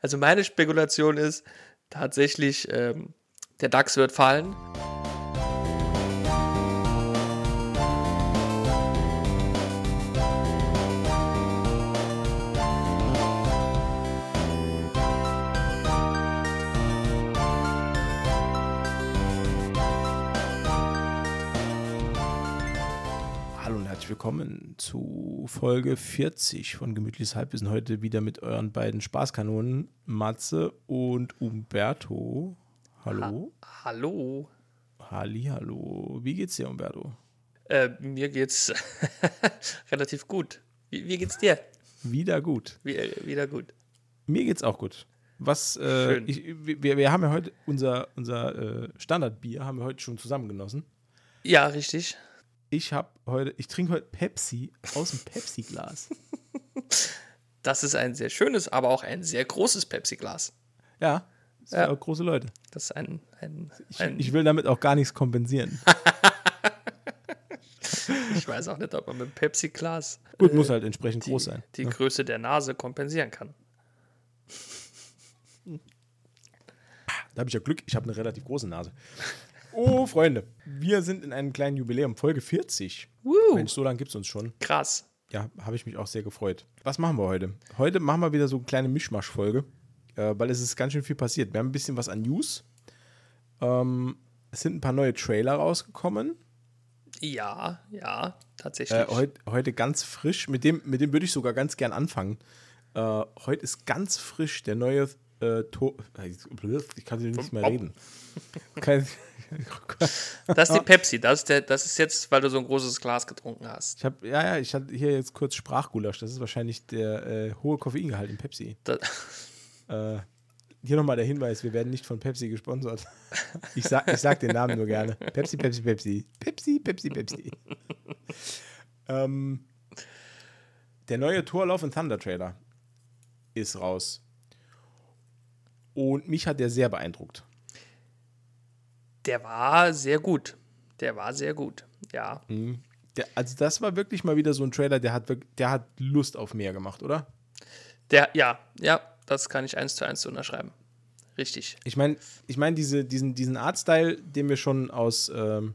Also meine Spekulation ist tatsächlich, ähm, der DAX wird fallen. Willkommen zu Folge 40 von Gemütliches Halbwissen. Heute wieder mit euren beiden Spaßkanonen, Matze und Umberto. Hallo. Ha hallo. Halli, hallo. Wie geht's dir, Umberto? Äh, mir geht's relativ gut. Wie, wie, geht's dir? Wieder gut. Wie, äh, wieder gut. Mir geht's auch gut. Was, äh, ich, wir, wir haben ja heute unser, unser äh, Standardbier, haben wir heute schon zusammen genossen. Ja, richtig ich habe heute, ich trinke heute Pepsi aus dem Pepsi-Glas. Das ist ein sehr schönes, aber auch ein sehr großes Pepsi-Glas. Ja, das ja. auch große Leute. Das ist ein. ein, ein ich, ich, will damit auch gar nichts kompensieren. ich weiß auch nicht, ob man mit Pepsi-Glas. Gut, äh, muss halt entsprechend die, groß sein. Die ja. Größe der Nase kompensieren kann. Da habe ich ja Glück, ich habe eine relativ große Nase. Oh, Freunde, wir sind in einem kleinen Jubiläum, Folge 40. Woo. Mensch, so lange gibt es uns schon. Krass. Ja, habe ich mich auch sehr gefreut. Was machen wir heute? Heute machen wir wieder so eine kleine Mischmasch-Folge, äh, weil es ist ganz schön viel passiert. Wir haben ein bisschen was an News. Ähm, es sind ein paar neue Trailer rausgekommen. Ja, ja, tatsächlich. Äh, heut, heute ganz frisch, mit dem, mit dem würde ich sogar ganz gern anfangen. Äh, heute ist ganz frisch der neue äh. Ich kann nicht mehr reden. Kein, das ist die Pepsi. Das ist, der, das ist jetzt, weil du so ein großes Glas getrunken hast. Ich habe, ja, ja, ich hatte hier jetzt kurz Sprachgulasch. Das ist wahrscheinlich der äh, hohe Koffeingehalt in Pepsi. Äh, hier nochmal der Hinweis: Wir werden nicht von Pepsi gesponsert. Ich sag, ich sag den Namen nur gerne. Pepsi, Pepsi, Pepsi. Pepsi, Pepsi, Pepsi. ähm, der neue Tour Love and Thunder Trailer ist raus. Und mich hat der sehr beeindruckt der war sehr gut. Der war sehr gut, ja. Mhm. Der, also das war wirklich mal wieder so ein Trailer, der hat, der hat Lust auf mehr gemacht, oder? Der, ja, ja, das kann ich eins zu eins unterschreiben. Richtig. Ich meine, ich mein, diese, diesen, diesen Artstyle, den wir schon aus ähm,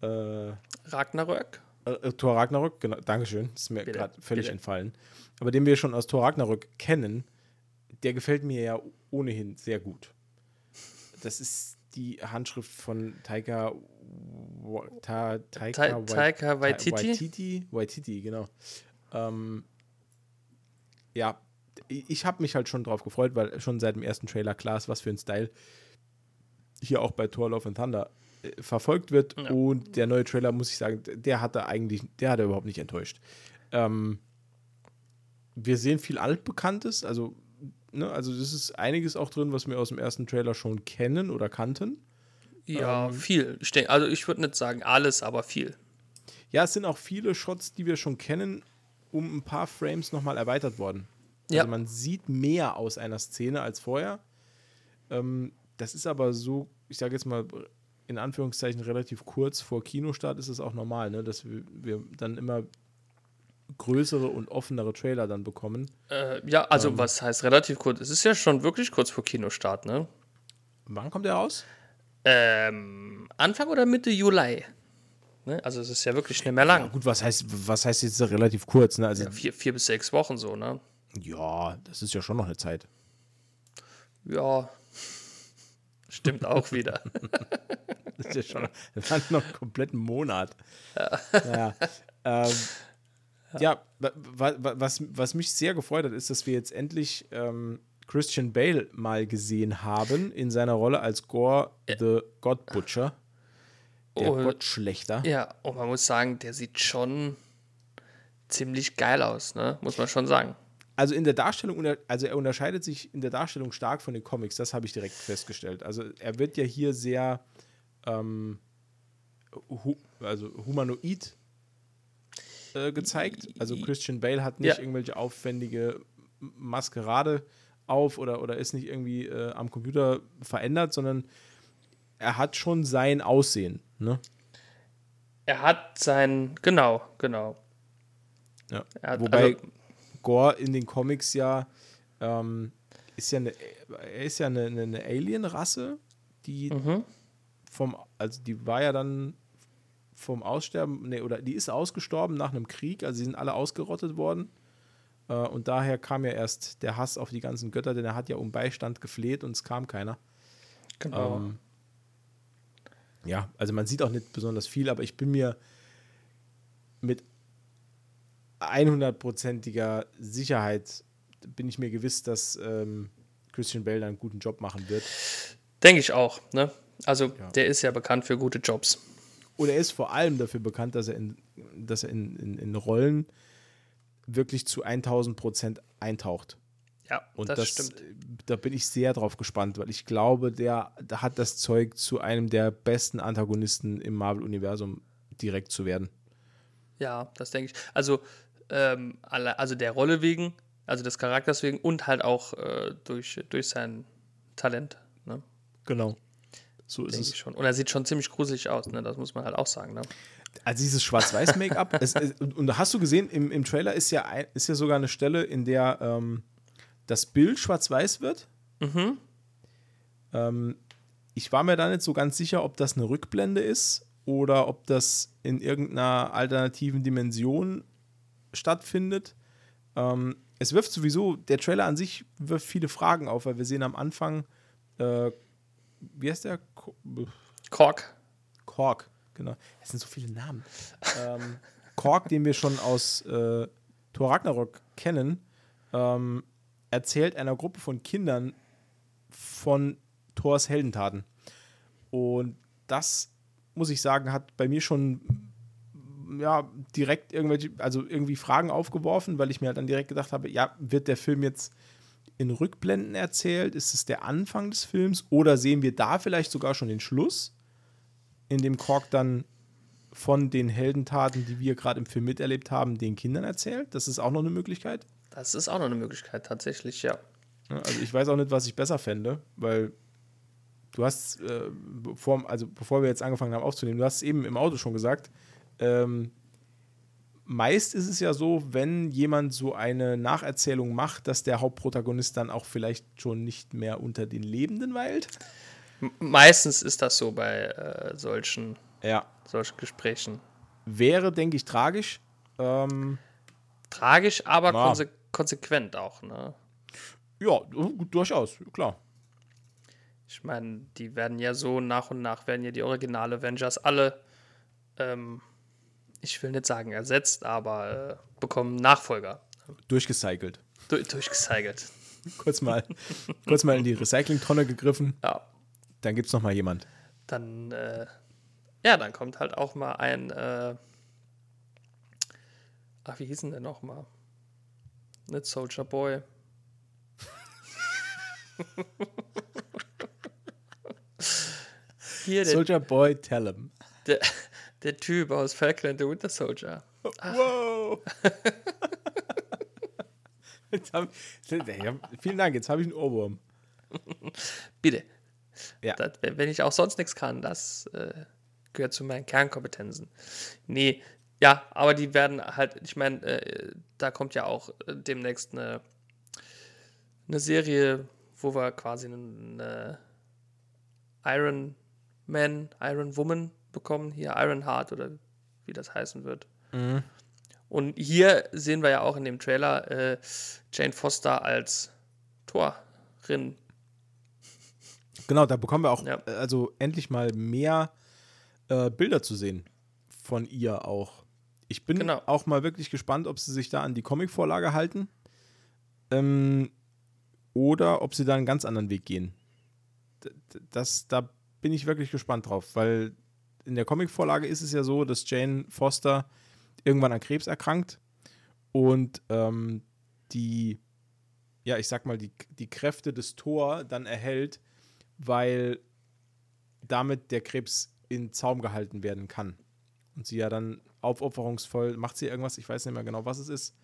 äh, Ragnarök? Äh, äh Thor Ragnarök, genau, Dankeschön, das ist mir gerade völlig Bitte. entfallen. Aber den wir schon aus Thor Ragnarök kennen, der gefällt mir ja ohnehin sehr gut. Das ist die Handschrift von Taika, Ta, Taika, Taika Waititi? Waititi, Waititi genau. Ähm, ja, ich habe mich halt schon drauf gefreut, weil schon seit dem ersten Trailer klar ist, was für ein Style hier auch bei Thor Love and Thunder äh, verfolgt wird. Ja. Und der neue Trailer, muss ich sagen, der hat er eigentlich, der hat er überhaupt nicht enttäuscht. Ähm, wir sehen viel Altbekanntes, also ne, also das ist einiges auch drin, was wir aus dem ersten Trailer schon kennen oder kannten. Ja, ähm, viel. Also ich würde nicht sagen alles, aber viel. Ja, es sind auch viele Shots, die wir schon kennen, um ein paar Frames nochmal erweitert worden. Also ja. man sieht mehr aus einer Szene als vorher. Ähm, das ist aber so, ich sage jetzt mal in Anführungszeichen relativ kurz vor Kinostart ist es auch normal, ne, dass wir, wir dann immer größere und offenere Trailer dann bekommen. Äh, ja, also ähm, was heißt relativ kurz? Es ist ja schon wirklich kurz vor Kinostart, ne? Wann kommt der raus? Ähm, Anfang oder Mitte Juli. Ne? Also es ist ja wirklich nicht mehr lang. Ja, gut, was heißt, was heißt jetzt relativ kurz? Ne? Also ja, vier, vier bis sechs Wochen so, ne? Ja, das ist ja schon noch eine Zeit. Ja, stimmt auch wieder. das ist ja schon das hat noch einen kompletten Monat. Ja. ja. Ähm, ja, was, was mich sehr gefreut hat, ist, dass wir jetzt endlich ähm, Christian Bale mal gesehen haben in seiner Rolle als Gore the God Butcher. Der oh, Gottschlechter. Ja, und man muss sagen, der sieht schon ziemlich geil aus, ne? Muss man schon sagen. Also in der Darstellung, also er unterscheidet sich in der Darstellung stark von den Comics, das habe ich direkt festgestellt. Also er wird ja hier sehr ähm, hu also humanoid äh, gezeigt. Also Christian Bale hat nicht ja. irgendwelche aufwendige Maskerade auf oder, oder ist nicht irgendwie äh, am Computer verändert, sondern er hat schon sein Aussehen. Ne? Er hat sein, genau, genau. Ja. Hat, Wobei also, Gore in den Comics ja ähm, ist ja eine, er ist ja eine, eine, Alien-Rasse, die Mhm. vom, also die war ja dann vom Aussterben, nee, oder die ist ausgestorben nach einem Krieg, also sie sind alle ausgerottet worden. Äh, und daher kam ja erst der Hass auf die ganzen Götter, denn er hat ja um Beistand gefleht und es kam keiner. Genau. Ähm, ja, also man sieht auch nicht besonders viel, aber ich bin mir mit 100%iger Sicherheit bin ich mir gewiss, dass ähm, Christian Bale da einen guten Job machen wird. Denke ich auch, ne? Also, Ja. der ist ja bekannt für gute Jobs. Und er ist vor allem dafür bekannt, dass er in, dass er in, in, in Rollen wirklich zu 1000% eintaucht. Ja, Und das, das, stimmt. da bin ich sehr drauf gespannt, weil ich glaube, der, der hat das Zeug, zu einem der besten Antagonisten im Marvel-Universum direkt zu werden. Ja, das denke ich. Also, ähm, also der Rolle wegen, also des Charakters wegen und halt auch äh, durch, durch sein Talent, ne? Genau. So ist Denke es. schon. Und er sieht schon ziemlich gruselig aus, ne? Das muss man halt auch sagen, ne? Also dieses Schwarz-Weiß-Make-up. und, und hast du gesehen, im, im Trailer ist ja, ein, ist ja sogar eine Stelle, in der ähm, das Bild schwarz-weiß wird. Mhm. Ähm, ich war mir da nicht so ganz sicher, ob das eine Rückblende ist oder ob das in irgendeiner alternativen Dimension stattfindet. Ähm, es wirft sowieso, der Trailer an sich wirft viele Fragen auf, weil wir sehen am Anfang, äh, wie heißt der? Ko- Kork. Kork, genau. Es sind so viele Namen. ähm, Kork, den wir schon aus äh, Thor Ragnarok kennen, ähm, erzählt einer Gruppe von Kindern von Thors Heldentaten. Und das, muss ich sagen, hat bei mir schon ja, direkt irgendwelche, also irgendwie Fragen aufgeworfen, weil ich mir halt dann direkt gedacht habe, ja, wird der Film jetzt in Rückblenden erzählt? Ist es der Anfang des Films? Oder sehen wir da vielleicht sogar schon den Schluss? in dem Kork dann von den Heldentaten, die wir gerade im Film miterlebt haben, den Kindern erzählt. Das ist auch noch eine Möglichkeit. Das ist auch noch eine Möglichkeit, tatsächlich, ja. Ja, Also ich weiß auch nicht, was ich besser fände, weil du hast, äh, bevor, also bevor wir jetzt angefangen haben aufzunehmen, du hast es eben im Auto schon gesagt, ähm, meist ist es ja so, wenn jemand so eine Nacherzählung macht, dass der Hauptprotagonist dann auch vielleicht schon nicht mehr unter den Lebenden weilt. Meistens ist das so bei äh, solchen, Ja. solchen Gesprächen. Wäre, denke ich, tragisch. Ähm, Tragisch, aber konse konsequent auch, ne? ja, durchaus, klar. Ich meine, die werden ja so nach und nach, werden ja die Original Avengers alle, ähm, ich will nicht sagen ersetzt, aber äh, bekommen Nachfolger. Durchgecycelt. Du durchgezeigt. kurz mal, kurz mal in die Recyclingtonne gegriffen. Ja, Dann gibt es noch mal jemand. dann, äh, ja, dann kommt halt auch mal ein, äh, ach, wie hieß denn der nochmal? Nicht Soldier Boy. Hier, Soldier Boy, tell him. der, der Typ aus Falcon and the Winter Soldier. Wow. Jetzt hab, ja, vielen Dank, jetzt habe ich einen Ohrwurm. Bitte. Ja. Das, wenn ich auch sonst nichts kann, das äh, gehört zu meinen Kernkompetenzen. Nee, ja, aber die werden halt, ich meine, äh, da kommt ja auch äh, demnächst eine, eine Serie, wo wir quasi eine Iron Man, Iron Woman bekommen, hier Iron Heart oder wie das heißen wird. Und hier sehen wir ja auch in dem Trailer äh, Jane Foster als Torin. Genau, da bekommen wir auch Ja. äh, also endlich mal mehr äh, Bilder zu sehen von ihr auch. Ich bin Genau. auch mal wirklich gespannt, ob sie sich da an die Comicvorlage halten ähm, oder ob sie da einen ganz anderen Weg gehen. Das, da bin ich wirklich gespannt drauf, weil in der Comicvorlage ist es ja so, dass Jane Foster irgendwann an Krebs erkrankt und ähm, die, ja, ich sag mal, die, die Kräfte des Thor dann erhält, weil damit der Krebs in Zaum gehalten werden kann. Und sie ja dann aufopferungsvoll, macht sie irgendwas, ich weiß nicht mehr genau, was es ist.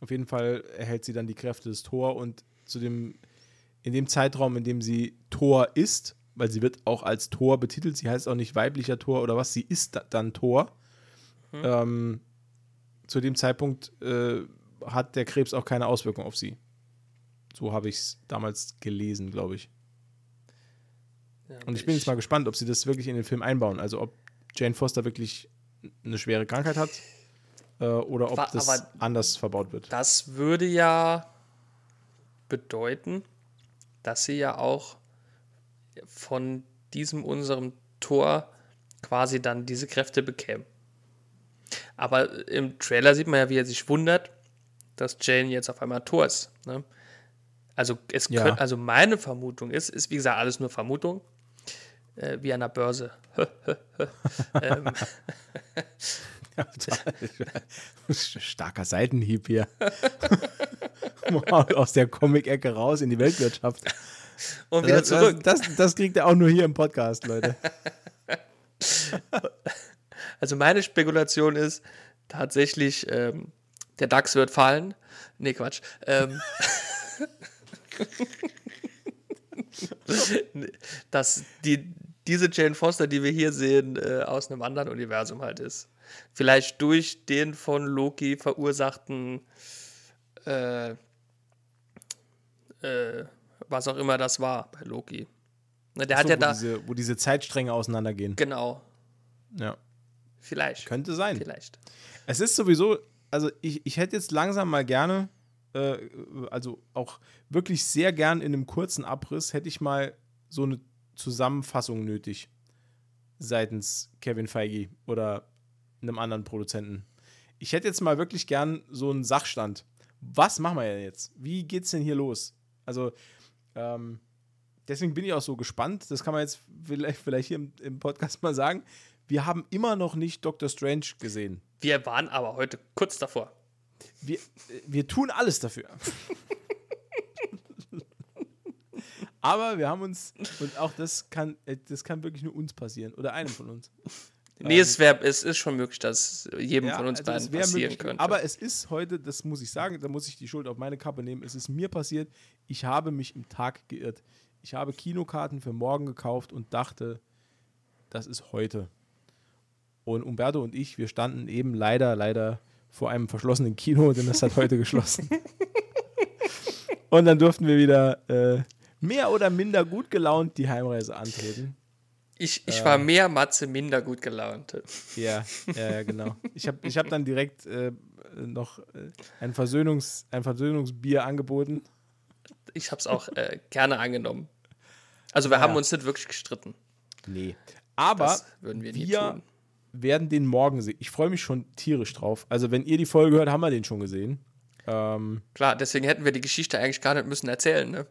Auf jeden Fall erhält sie dann die Kräfte des Thor und zu dem, in dem Zeitraum, in dem sie Thor ist, weil sie wird auch als Thor betitelt, sie heißt auch nicht weiblicher Thor oder was, sie ist da, dann Thor. Ähm, zu dem Zeitpunkt äh, hat der Krebs auch keine Auswirkung auf sie. So habe ich es damals gelesen, glaube ich. Ja, Und ich bin jetzt mal gespannt, ob sie das wirklich in den Film einbauen. Also ob Jane Foster wirklich eine schwere Krankheit hat äh, oder ob Wa- das anders verbaut wird. Das würde ja bedeuten, dass sie ja auch von diesem unserem Tor quasi dann diese Kräfte bekämen. Aber im Trailer sieht man ja, wie er sich wundert, dass Jane jetzt auf einmal Tor ist. Ne? Also, es Ja. könnt, also meine Vermutung ist, ist wie gesagt alles nur Vermutung, äh, wie an der Börse. ähm, Starker Seitenhieb hier. Aus der Comic-Ecke raus in die Weltwirtschaft. Und wieder das, zurück. Das, das, das kriegt er auch nur hier im Podcast, Leute. Also meine Spekulation ist tatsächlich, ähm, der DAX wird fallen. Nee, Quatsch. Ähm, dass die, diese Jane Foster, die wir hier sehen, äh, aus einem anderen Universum halt ist. Vielleicht durch den von Loki verursachten, äh, äh, was auch immer das war bei Loki. Ne, der hat So, ja wo, da, diese, wo diese Zeitstränge auseinandergehen. genau, Ja. vielleicht. Könnte sein. Vielleicht. Es ist sowieso, also ich, ich hätte jetzt langsam mal gerne, äh, also auch wirklich sehr gern in einem kurzen Abriss, hätte ich mal so eine Zusammenfassung nötig seitens Kevin Feige oder einem anderen Produzenten. Ich hätte jetzt mal wirklich gern so einen Sachstand. Was machen wir denn jetzt? Wie geht's denn hier los? Also, ähm, deswegen bin ich auch so gespannt. Das kann man jetzt vielleicht, vielleicht hier im, im Podcast mal sagen. Wir haben immer noch nicht Doctor Strange gesehen. Wir waren aber heute kurz davor. Wir, wir tun alles dafür. Aber wir haben uns, und auch das kann, äh, das kann wirklich nur uns passieren oder einem von uns. Nee, es, wär, es ist schon möglich, dass jedem Ja, von uns also beiden passieren möglich, könnte. Aber es ist heute, das muss ich sagen, da muss ich die Schuld auf meine Kappe nehmen. Es ist mir passiert, ich habe mich im Tag geirrt. Ich habe Kinokarten für morgen gekauft und dachte, das ist heute. Und Umberto und ich, wir standen eben leider, leider vor einem verschlossenen Kino, denn das hat heute geschlossen. Und dann durften wir wieder äh, mehr oder minder gut gelaunt die Heimreise antreten. Ich ich äh, war mehr Matze, minder gut gelaunt. Ja, ja, genau. Ich habe ich hab dann direkt äh, noch äh, ein, Versöhnungs-, ein Versöhnungsbier angeboten. Ich habe es auch äh, gerne angenommen. Also wir Ja. haben uns nicht wirklich gestritten. Nee. Aber wir wir werden den morgen sehen. Ich freue mich schon tierisch drauf. Also, wenn ihr die Folge hört, haben wir den schon gesehen. Ähm, Klar, deswegen hätten wir die Geschichte eigentlich gar nicht müssen erzählen. Ne?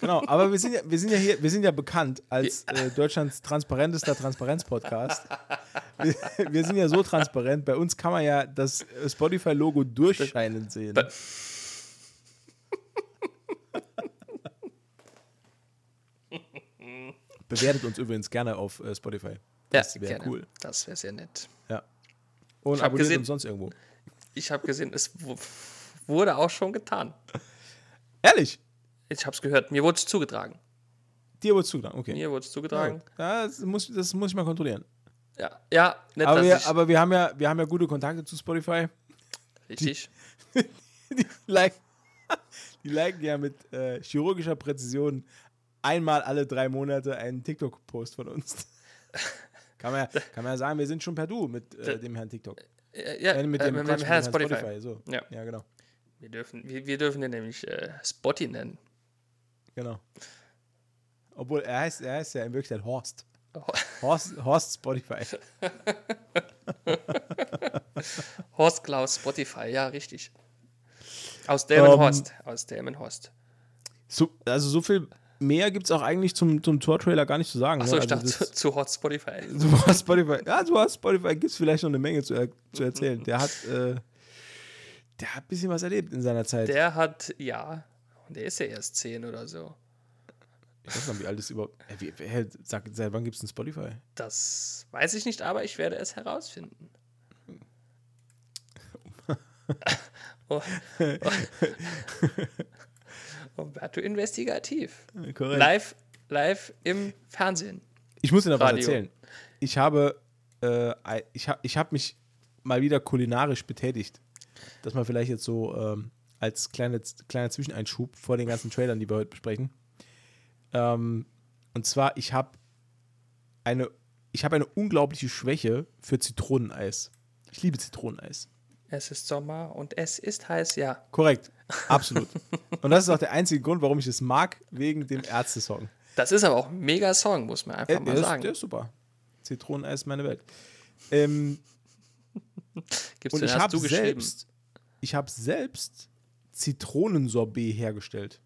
genau, aber wir sind ja, wir sind ja hier, wir sind ja bekannt als äh, Deutschlands transparentester Transparenz-Podcast. Wir, wir sind ja so transparent. Bei uns kann man ja das äh, Spotify-Logo durchscheinend sehen. Bewertet uns übrigens gerne auf äh, Spotify. Ja, Das wäre gerne. cool. Das wäre sehr nett. Ja. Und abonniert gesehen- uns sonst irgendwo. Ich habe gesehen, es wurde auch schon getan. Ehrlich? Ich habe es gehört. Mir wurde es zugetragen. Dir wurde zugetragen, okay. Mir wurde es zugetragen. Ja, das, muss, das muss ich mal kontrollieren. Ja, ja, nicht, Aber wir, aber wir haben ja, wir haben ja gute Kontakte zu Spotify. richtig. Die, like, die liken ja mit äh, chirurgischer Präzision einmal alle drei Monate einen TikTok-Post von uns. kann, man ja, kann man ja sagen, wir sind schon per Du mit äh, dem Herrn TikTok. Äh, ja, Äh, mit äh, dem, mit Quatsch, dem Herrn Herrn Spotify. So. Ja. ja, genau. Wir dürfen, wir, wir dürfen den nämlich äh, Spotty nennen. genau. Obwohl er heißt, er heißt ja in Wirklichkeit Horst. Oh. Horst, Horst Spotify. Horst Klaus Spotify, ja, richtig. Aus Damon Ähm, Horst. Aus Damon Horst. So, also so viel mehr gibt es auch eigentlich zum, zum Tor-Trailer gar nicht zu sagen. Achso, ne? ich also dachte zu, zu Horst Spotify. Du hast Spotify. Ja, du hast Spotify. Gibt es vielleicht noch eine Menge zu, er zu erzählen. Der hat, äh, der hat ein bisschen was erlebt in seiner Zeit. Der hat, ja, und der ist ja erst 10 oder so. ich weiß nicht, wie alt ist überhaupt. Wie, sag, seit wann gibt es ein Spotify? Das weiß ich nicht, aber ich werde es herausfinden. oh. Umberto investigativ. Korrekt. Live, live im Fernsehen. Ich muss dir noch was Radio. erzählen. Ich habe, äh, ich, ha, ich habe mich mal wieder kulinarisch betätigt. Das mal vielleicht jetzt so ähm, als kleine, kleiner Zwischeneinschub vor den ganzen Trailern, die wir heute besprechen. Ähm, und zwar, ich habe eine, ich habe eine unglaubliche Schwäche für Zitroneneis. Ich liebe Zitroneneis. Es ist Sommer und es ist heiß, ja. Korrekt, absolut. und das ist auch der einzige Grund, warum ich es mag, wegen dem Ärzte-Song. Das ist aber auch ein mega Song, muss man einfach Äh, mal der, sagen. ist, der ist super. Zitroneneis ist meine Welt. Ähm, Gibt's und den ich habe selbst, ich habe selbst Zitronensorbet hergestellt.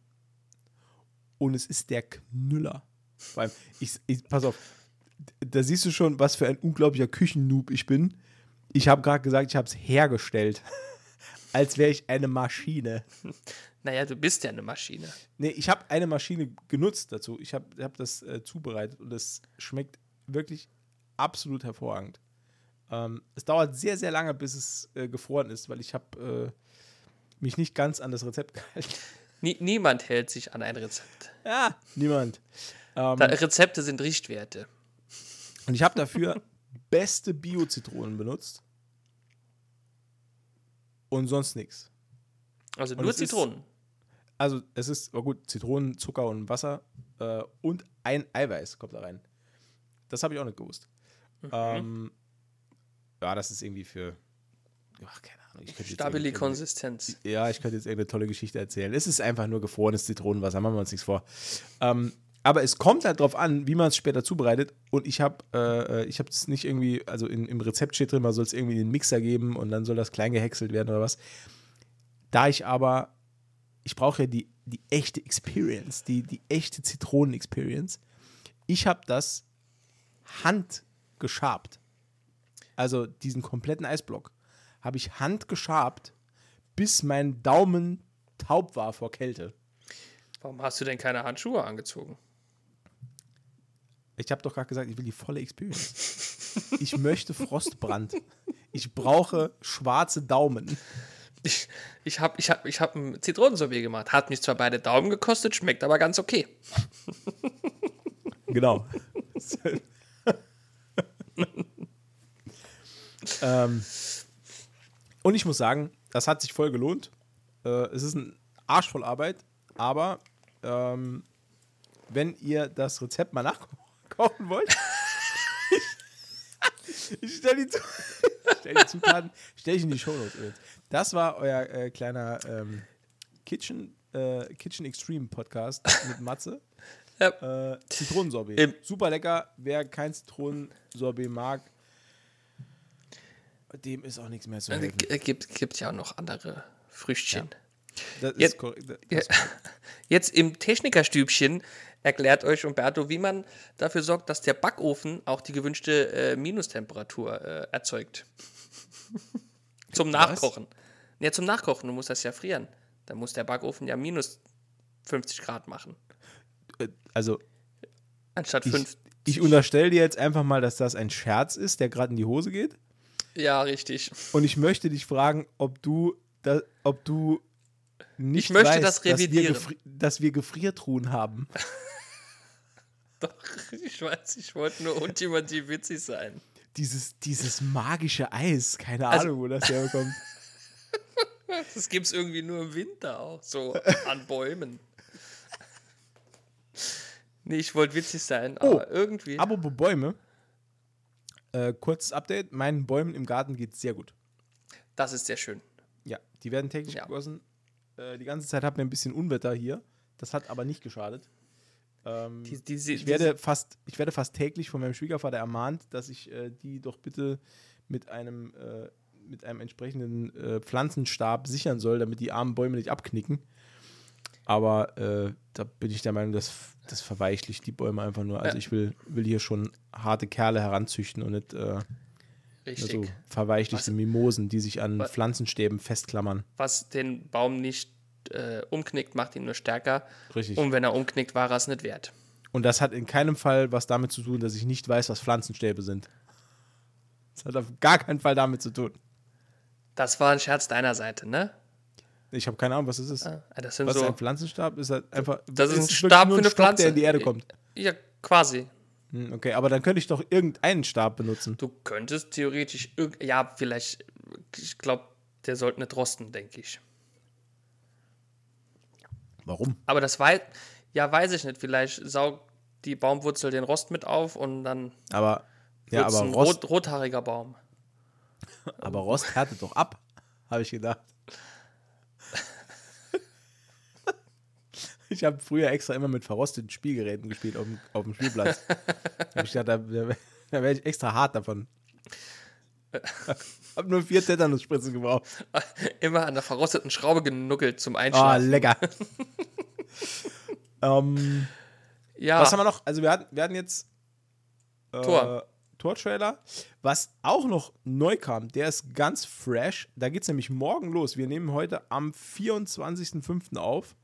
Und es ist der Knüller. Vor allem, ich, ich, pass auf, da siehst du schon, was für ein unglaublicher Küchennoob ich bin. Ich habe gerade gesagt, ich habe es hergestellt. Als wäre ich eine Maschine. Naja, du bist ja eine Maschine. Nee, ich habe eine Maschine genutzt dazu. Ich habe hab das äh, zubereitet und es schmeckt wirklich absolut hervorragend. Ähm, es dauert sehr, sehr lange, bis es äh, gefroren ist, weil ich habe äh, mich nicht ganz an das Rezept gehalten. Nie, niemand hält sich an ein Rezept. Ja, niemand. Ähm, Da, Rezepte sind Richtwerte. und ich habe dafür beste Bio-Zitronen benutzt. Und sonst nichts. Also Und nur es ist- Zitronen. Also es ist, oh gut, Zitronen, Zucker und Wasser äh, und ein Eiweiß kommt da rein. Das habe ich auch nicht gewusst. Mhm. Ähm, ja, das ist irgendwie für, ach, keine Ahnung. Ich Stabile Konsistenz. Ja, ich könnte jetzt irgendeine tolle Geschichte erzählen. Es ist einfach nur gefrorenes Zitronenwasser, machen wir uns nichts vor. Ähm, aber es kommt halt drauf an, wie man es später zubereitet. Und ich habe äh, ich habe es nicht irgendwie, also in, im Rezept steht drin, man soll es irgendwie in den Mixer geben und dann soll das klein gehäckselt werden oder was. Da ich aber, ich brauche ja die, die echte Experience, die, die echte Zitronen-Experience. Ich habe das handgeschabt. Also diesen kompletten Eisblock habe ich handgeschabt, bis mein Daumen taub war vor Kälte. Warum hast du denn keine Handschuhe angezogen? Ich habe doch gerade gesagt, ich will die volle Experience. Ich möchte Frostbrand. Ich brauche schwarze Daumen. Ich, ich habe ich hab, ich hab ein Zitronensorbet gemacht. Hat mich zwar beide Daumen gekostet, schmeckt aber ganz okay. Genau. ähm, und ich muss sagen, das hat sich voll gelohnt. Äh, es ist ein Arsch voll Arbeit, aber ähm, wenn ihr das Rezept mal nachkochen wollt, ich stelle die, Zu- ich stell die Zutaten, stelle ich in die Show Notes. Das war euer äh, kleiner ähm, Kitchen, äh, Kitchen Extreme Podcast mit Matze. Ja. Äh, Zitronensorbet. Super lecker. Wer kein Zitronensorbet mag, dem ist auch nichts mehr zu Es helfen. Äh, gibt, gibt ja auch noch andere Früchtchen. Das ist Jetzt- korrekt. Ja. Jetzt im Technikerstübchen erklärt euch Umberto, wie man dafür sorgt, dass der Backofen auch die gewünschte äh, Minustemperatur äh, erzeugt. zum Nachkochen. Ja, zum Nachkochen. Du musst das ja frieren. Dann muss der Backofen ja minus 50 Grad machen. Äh, Also, Anstatt ich, 5. ich unterstelle dir jetzt einfach mal, dass das ein Scherz ist, der gerade in die Hose geht. Ja, richtig. Und ich möchte dich fragen, ob du, da, ob du nicht Ich möchte weißt, das dass wir, revidieren. Dass wir Gefriertruhen haben. Doch, ich weiß, ich wollte nur ultimativ witzig sein. Dieses, dieses magische Eis, keine Also- Ahnung, wo das herkommt. Das gibt es irgendwie nur im Winter auch, so an Bäumen. Nee, ich wollte witzig sein, Oh, aber irgendwie. Apropos Bäume, äh, kurzes Update, meinen Bäumen im Garten geht es sehr gut. das ist sehr schön. Ja, die werden täglich Ja. gegossen. Äh, die ganze Zeit hatten wir ein bisschen Unwetter hier. Das hat aber nicht geschadet. Ähm, Die, die, ich, werde fast, ich werde fast täglich von meinem Schwiegervater ermahnt, dass ich äh, die doch bitte mit einem, äh, mit einem entsprechenden äh, Pflanzenstab sichern soll, damit die armen Bäume nicht abknicken. Aber äh, da bin ich der Meinung, dass das verweichlicht die Bäume einfach nur. Also Ja. ich will, will hier schon harte Kerle heranzüchten und nicht äh, so verweichlichte Mimosen, die sich an Wa- Pflanzenstäben festklammern. Was den Baum nicht äh, umknickt, macht ihn nur stärker. Richtig. Und wenn er umknickt, war er es nicht wert. Und das hat in keinem Fall was damit zu tun, dass ich nicht weiß, was Pflanzenstäbe sind. Das hat auf gar keinen Fall damit zu tun. Das war ein Scherz deiner Seite, ne? Ich habe keine Ahnung, was das ist. Ah, Das sind Was ist so. ein Pflanzenstab? Ist halt einfach. Das ist ein Stab für eine Stock, Pflanze. der in die Erde kommt. Ja, quasi. Hm, Okay, aber dann könnte ich doch irgendeinen Stab benutzen. Du könntest theoretisch. Ja, vielleicht. Ich glaube, der sollte nicht rosten, denke ich. Warum? Aber das weiß, ja, weiß ich nicht. Vielleicht saugt die Baumwurzel den Rost mit auf und dann Aber, ja, aber ein Rost, rot, rothaariger Baum. aber Rost härtet doch ab, habe ich gedacht. Ich habe früher extra immer mit verrosteten Spielgeräten gespielt auf dem, auf dem Spielplatz. ich dachte, da, da, da wäre ich extra hart davon. hab nur vier Tetanusspritzen gebraucht. Immer an der verrosteten Schraube genuckelt zum Oh, Einschlafen. lecker. ähm, ja, Was haben wir noch? Also wir hatten, wir hatten jetzt äh, Tor. Tor-Trailer. Was auch noch neu kam, der ist ganz fresh. Da geht es nämlich morgen los. Wir nehmen heute am 24.05. auf.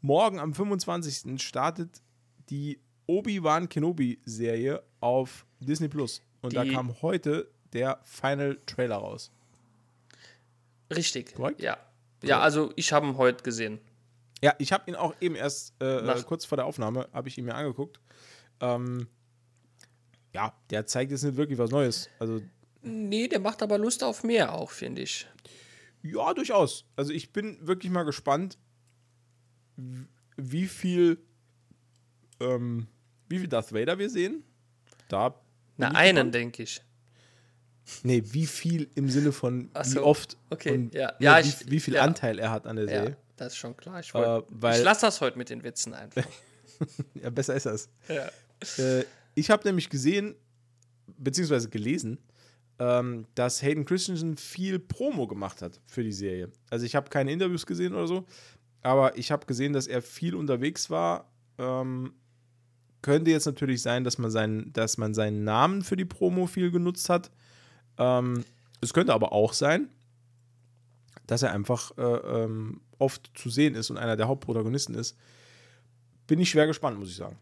Morgen am 25. startet die Obi-Wan Kenobi-Serie auf Disney Plus. Und da Die- kam heute der Final Trailer raus. richtig. Korrekt? Ja. Ja, also ich habe ihn heute gesehen. Ja, ich habe ihn auch eben erst äh, äh, kurz vor der Aufnahme, habe ich ihn mir angeguckt. Ähm, ja, der zeigt jetzt nicht wirklich was Neues. Also Nee, der macht aber Lust auf mehr auch, finde ich. Ja, durchaus. Also ich bin wirklich mal gespannt, wie viel, ähm, wie viel Darth Vader wir sehen. Da. Na, einen, denke ich. Nee, wie viel im Sinne von Ach wie so, oft okay, und ja. Ja, wie, ich- wie viel ja. Anteil er hat an der Ja, Serie. das ist schon klar. Ich, Äh, wollt- weil- ich lasse das heute mit den Witzen einfach. Ja, besser ist das. ja. Äh, ich habe nämlich gesehen, beziehungsweise gelesen, ähm, dass Hayden Christensen viel Promo gemacht hat für die Serie. Also ich habe keine Interviews gesehen oder so, aber ich habe gesehen, dass er viel unterwegs war. Ähm, könnte jetzt natürlich sein, dass man, seinen, dass man seinen Namen für die Promo viel genutzt hat. Ähm, es könnte aber auch sein, dass er einfach äh, ähm, oft zu sehen ist und einer der Hauptprotagonisten ist. Bin ich schwer gespannt, muss ich sagen.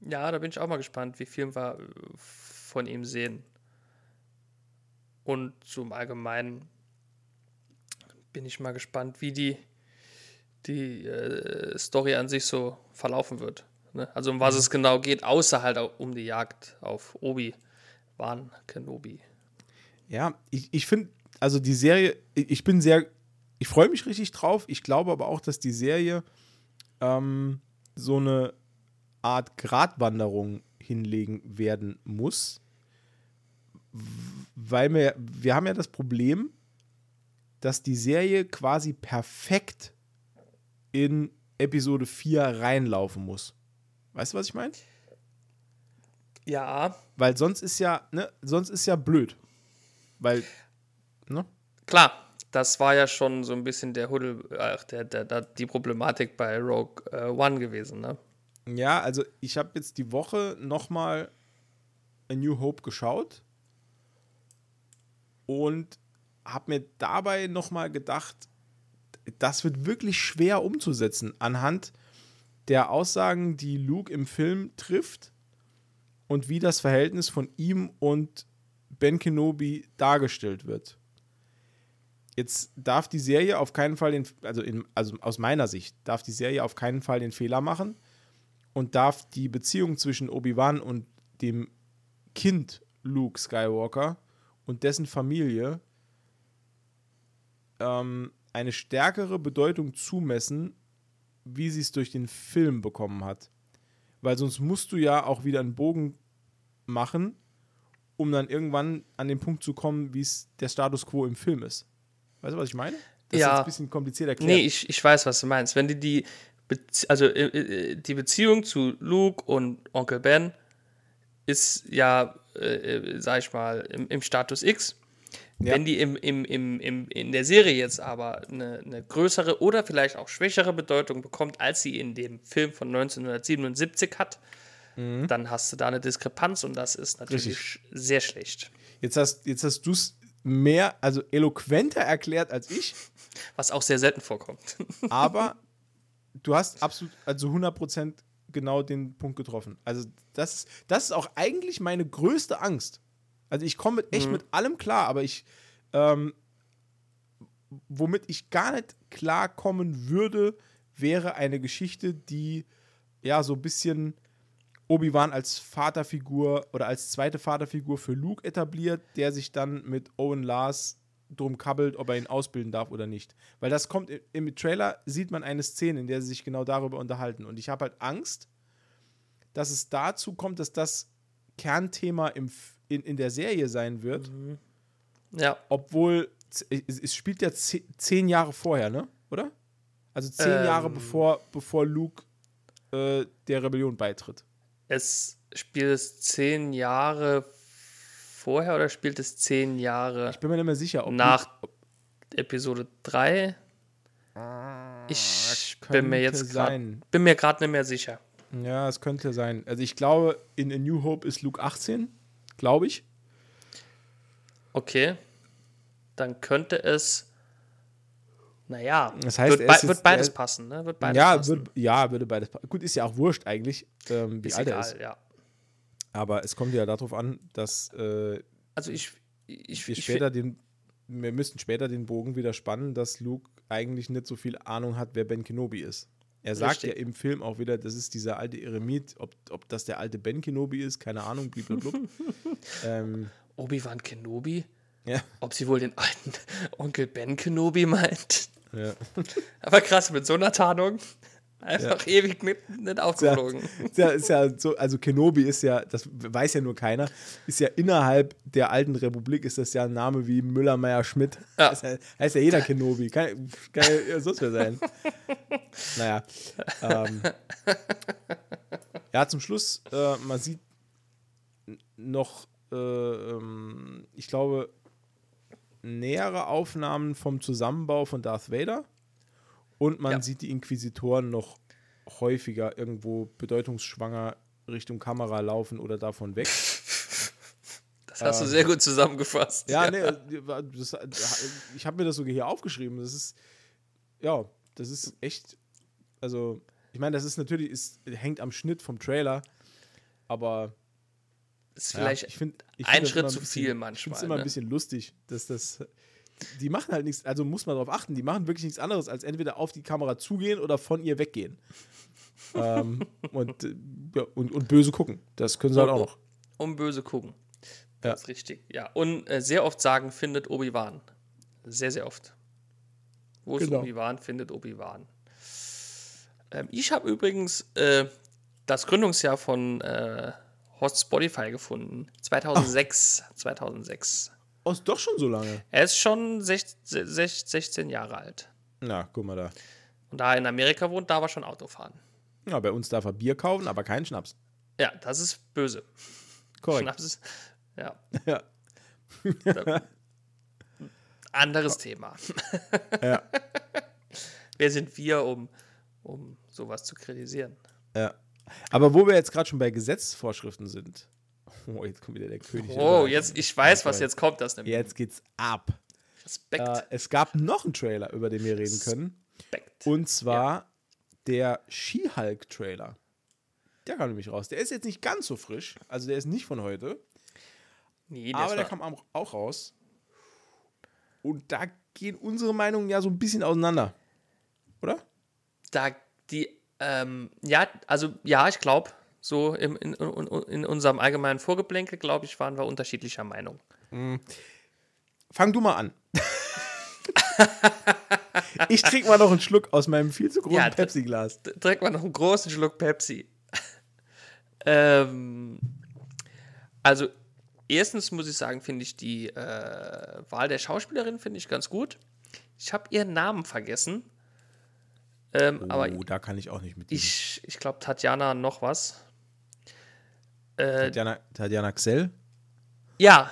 ja, da bin ich auch mal gespannt, wie viel wir äh, von ihm sehen. Und zum Allgemeinen bin ich mal gespannt, wie die, die äh, Story an sich so verlaufen wird. Ne? Also um was Mhm. es genau geht, außer halt um die Jagd auf Obi-Wan Kenobi. Ja, ich, ich finde, also die Serie, ich bin sehr, ich freue mich richtig drauf. Ich glaube aber auch, dass die Serie ähm, so eine Art Gratwanderung hinlegen werden muss. Weil wir, wir haben ja das Problem, dass die Serie quasi perfekt in Episode 4 reinlaufen muss. Weißt du, was ich meine? Ja, Weil sonst ist ja, ne, sonst ist ja blöd. Weil, ne? Klar, das war ja schon so ein bisschen der Huddel, ach, der, der, der, die Problematik bei Rogue äh, One gewesen, ne? Ja, also ich habe jetzt die Woche nochmal A New Hope geschaut und habe mir dabei nochmal gedacht, das wird wirklich schwer umzusetzen anhand der Aussagen, die Luke im Film trifft und wie das Verhältnis von ihm und Ben Kenobi dargestellt wird. Jetzt darf die Serie auf keinen Fall den, also, in, also aus meiner Sicht, darf die Serie auf keinen Fall den Fehler machen, und darf die Beziehung zwischen Obi-Wan und dem Kind Luke Skywalker und dessen Familie ähm, eine stärkere Bedeutung zumessen, wie sie es durch den Film bekommen hat. Weil sonst musst du ja auch wieder einen Bogen machen, um dann irgendwann an den Punkt zu kommen, wie es der Status quo im Film ist. Weißt du, was ich meine? Das ist Ja. jetzt ein bisschen kompliziert erklärt. Nee, ich, ich weiß, was du meinst. Wenn die die, Bezie also, äh, äh, die Beziehung zu Luke und Onkel Ben ist ja, äh, äh, sag ich mal, im, im Status X. Ja. Wenn die im, im, im, im, in der Serie jetzt aber eine, eine größere oder vielleicht auch schwächere Bedeutung bekommt, als sie in dem Film von 1977 hat, dann hast du da eine Diskrepanz und das ist natürlich Mhm. Richtig. sehr schlecht. Jetzt hast, jetzt hast du es mehr, also eloquenter erklärt als ich, Was auch sehr selten vorkommt. aber du hast absolut, also 100% genau den Punkt getroffen. Also das, das ist auch eigentlich meine größte Angst. Also ich komme echt mit allem klar, aber ich, ähm, womit ich gar nicht klarkommen würde, wäre eine Geschichte, die ja so ein bisschen Obi-Wan als Vaterfigur oder als zweite Vaterfigur für Luke etabliert, der sich dann mit Owen Lars drum kabbelt, ob er ihn ausbilden darf oder nicht. Weil das kommt im, im Trailer, sieht man eine Szene, in der sie sich genau darüber unterhalten. Und ich habe halt Angst, dass es dazu kommt, dass das Kernthema im, in, in der Serie sein wird. Mhm. Ja. Obwohl, es, spielt ja zehn Jahre vorher, ne? Oder? Also zehn ähm, Jahre bevor, bevor Luke äh, der Rebellion beitritt. Es spielt es zehn Jahre vorher oder spielt es zehn Jahre? Ich bin mir nicht mehr sicher. Ob nach ob Episode 3? Ich bin mir jetzt gerade bin mir gerade nicht mehr sicher. Ja, es könnte sein. Also ich glaube, in A New Hope ist Luke 18, glaube ich. Okay. Dann könnte es. Naja, das heißt, wird, be wird beides passen, ne? Wird beides ja, passen. Wird, ja, würde beides passen. Gut, ist ja auch wurscht eigentlich, ähm, wie ist alt egal, er ist. Ja. Aber es kommt ja darauf an, dass äh, also ich, ich, wir ich, später den, wir müssten später den Bogen wieder spannen, dass Luke eigentlich nicht so viel Ahnung hat, wer Ben Kenobi ist. Er sagt Richtig. ja im Film auch wieder, das ist dieser alte Eremit, ob, ob das der alte Ben Kenobi ist, keine Ahnung, blablabla. ähm, Obi-Wan Kenobi? Ja. Ob sie wohl den alten Onkel Ben Kenobi meint? Ja. Aber krass, mit so einer Tarnung. Einfach ja. ewig mit, nicht aufgeflogen. Ist ja, ist ja so, also Kenobi ist ja, das weiß ja nur keiner, ist ja innerhalb der alten Republik ist das ja ein Name wie Müller-Meyer-Schmidt. Ja. Das heißt, heißt, ja jeder Kenobi. Kann, kann ja sonst wer sein. naja. Ähm, ja, zum Schluss, äh, man sieht noch, äh, ähm, ich glaube, nähere Aufnahmen vom Zusammenbau von Darth Vader und man ja. sieht die Inquisitoren noch häufiger irgendwo bedeutungsschwanger Richtung Kamera laufen oder davon weg. Das hast ähm, du sehr gut zusammengefasst. Ja, ja. nee, das, ich habe mir das sogar hier aufgeschrieben. Das ist, ja, das ist echt, also, ich meine, das ist natürlich, ist, hängt am Schnitt vom Trailer, aber. Ist vielleicht ja, ich find, ich ein Schritt zu bisschen, viel manchmal. Ich finde es immer ne? ein bisschen lustig, dass das die machen halt nichts, also muss man darauf achten, die machen wirklich nichts anderes, als entweder auf die Kamera zugehen oder von ihr weggehen. ähm, und, ja, und, und böse gucken. Das können sie halt auch noch. Um böse gucken. Das ja. ist richtig. Ja. Und äh, sehr oft sagen, findet Obi-Wan. Sehr, sehr oft. Wo ist genau. Obi-Wan, findet Obi-Wan. Ähm, ich habe übrigens äh, das Gründungsjahr von äh, Host Spotify gefunden. 2006. Ach. 2006. Oh, ist doch schon so lange. Er ist schon 16, 16 Jahre alt. Na, guck mal da. Und da er in Amerika wohnt, darf er schon Auto fahren. Ja, bei uns darf er Bier kaufen, aber keinen Schnaps. Ja, das ist böse. Korrekt. Schnaps ist, ja. Ja. Anderes Thema. ja. Wer sind wir, um, um sowas zu kritisieren? Ja. Aber wo wir jetzt gerade schon bei Gesetzesvorschriften sind, Oh, jetzt kommt wieder der König. Oh, jetzt, ich weiß, was jetzt kommt. Das nämlich. Jetzt geht's ab. Respekt. Äh, es gab noch einen Trailer, über den wir reden können. Respekt. Und zwar ja. der She-Hulk-Trailer. Der kam nämlich raus. Der ist jetzt nicht ganz so frisch. Also der ist nicht von heute. Nee, aber der kam auch raus. Und da gehen unsere Meinungen ja so ein bisschen auseinander. Oder? Da die, ähm, ja, also ja, ich glaube, so im, in, in, unserem allgemeinen Vorgeblänkel, glaube ich, waren wir unterschiedlicher Meinung. Mhm. Fang du mal an. ich trinke mal noch einen Schluck aus meinem viel zu großen ja, Pepsi-Glas. Trink mal noch einen großen Schluck Pepsi. ähm, also, erstens muss ich sagen, finde ich die äh, Wahl der Schauspielerin finde ich ganz gut. Ich habe ihren Namen vergessen. Ähm, oh, aber da kann ich auch nicht mit. Ich, ich glaube, Tatjana noch was. Äh, Tatjana, Tatjana Xell? Ja,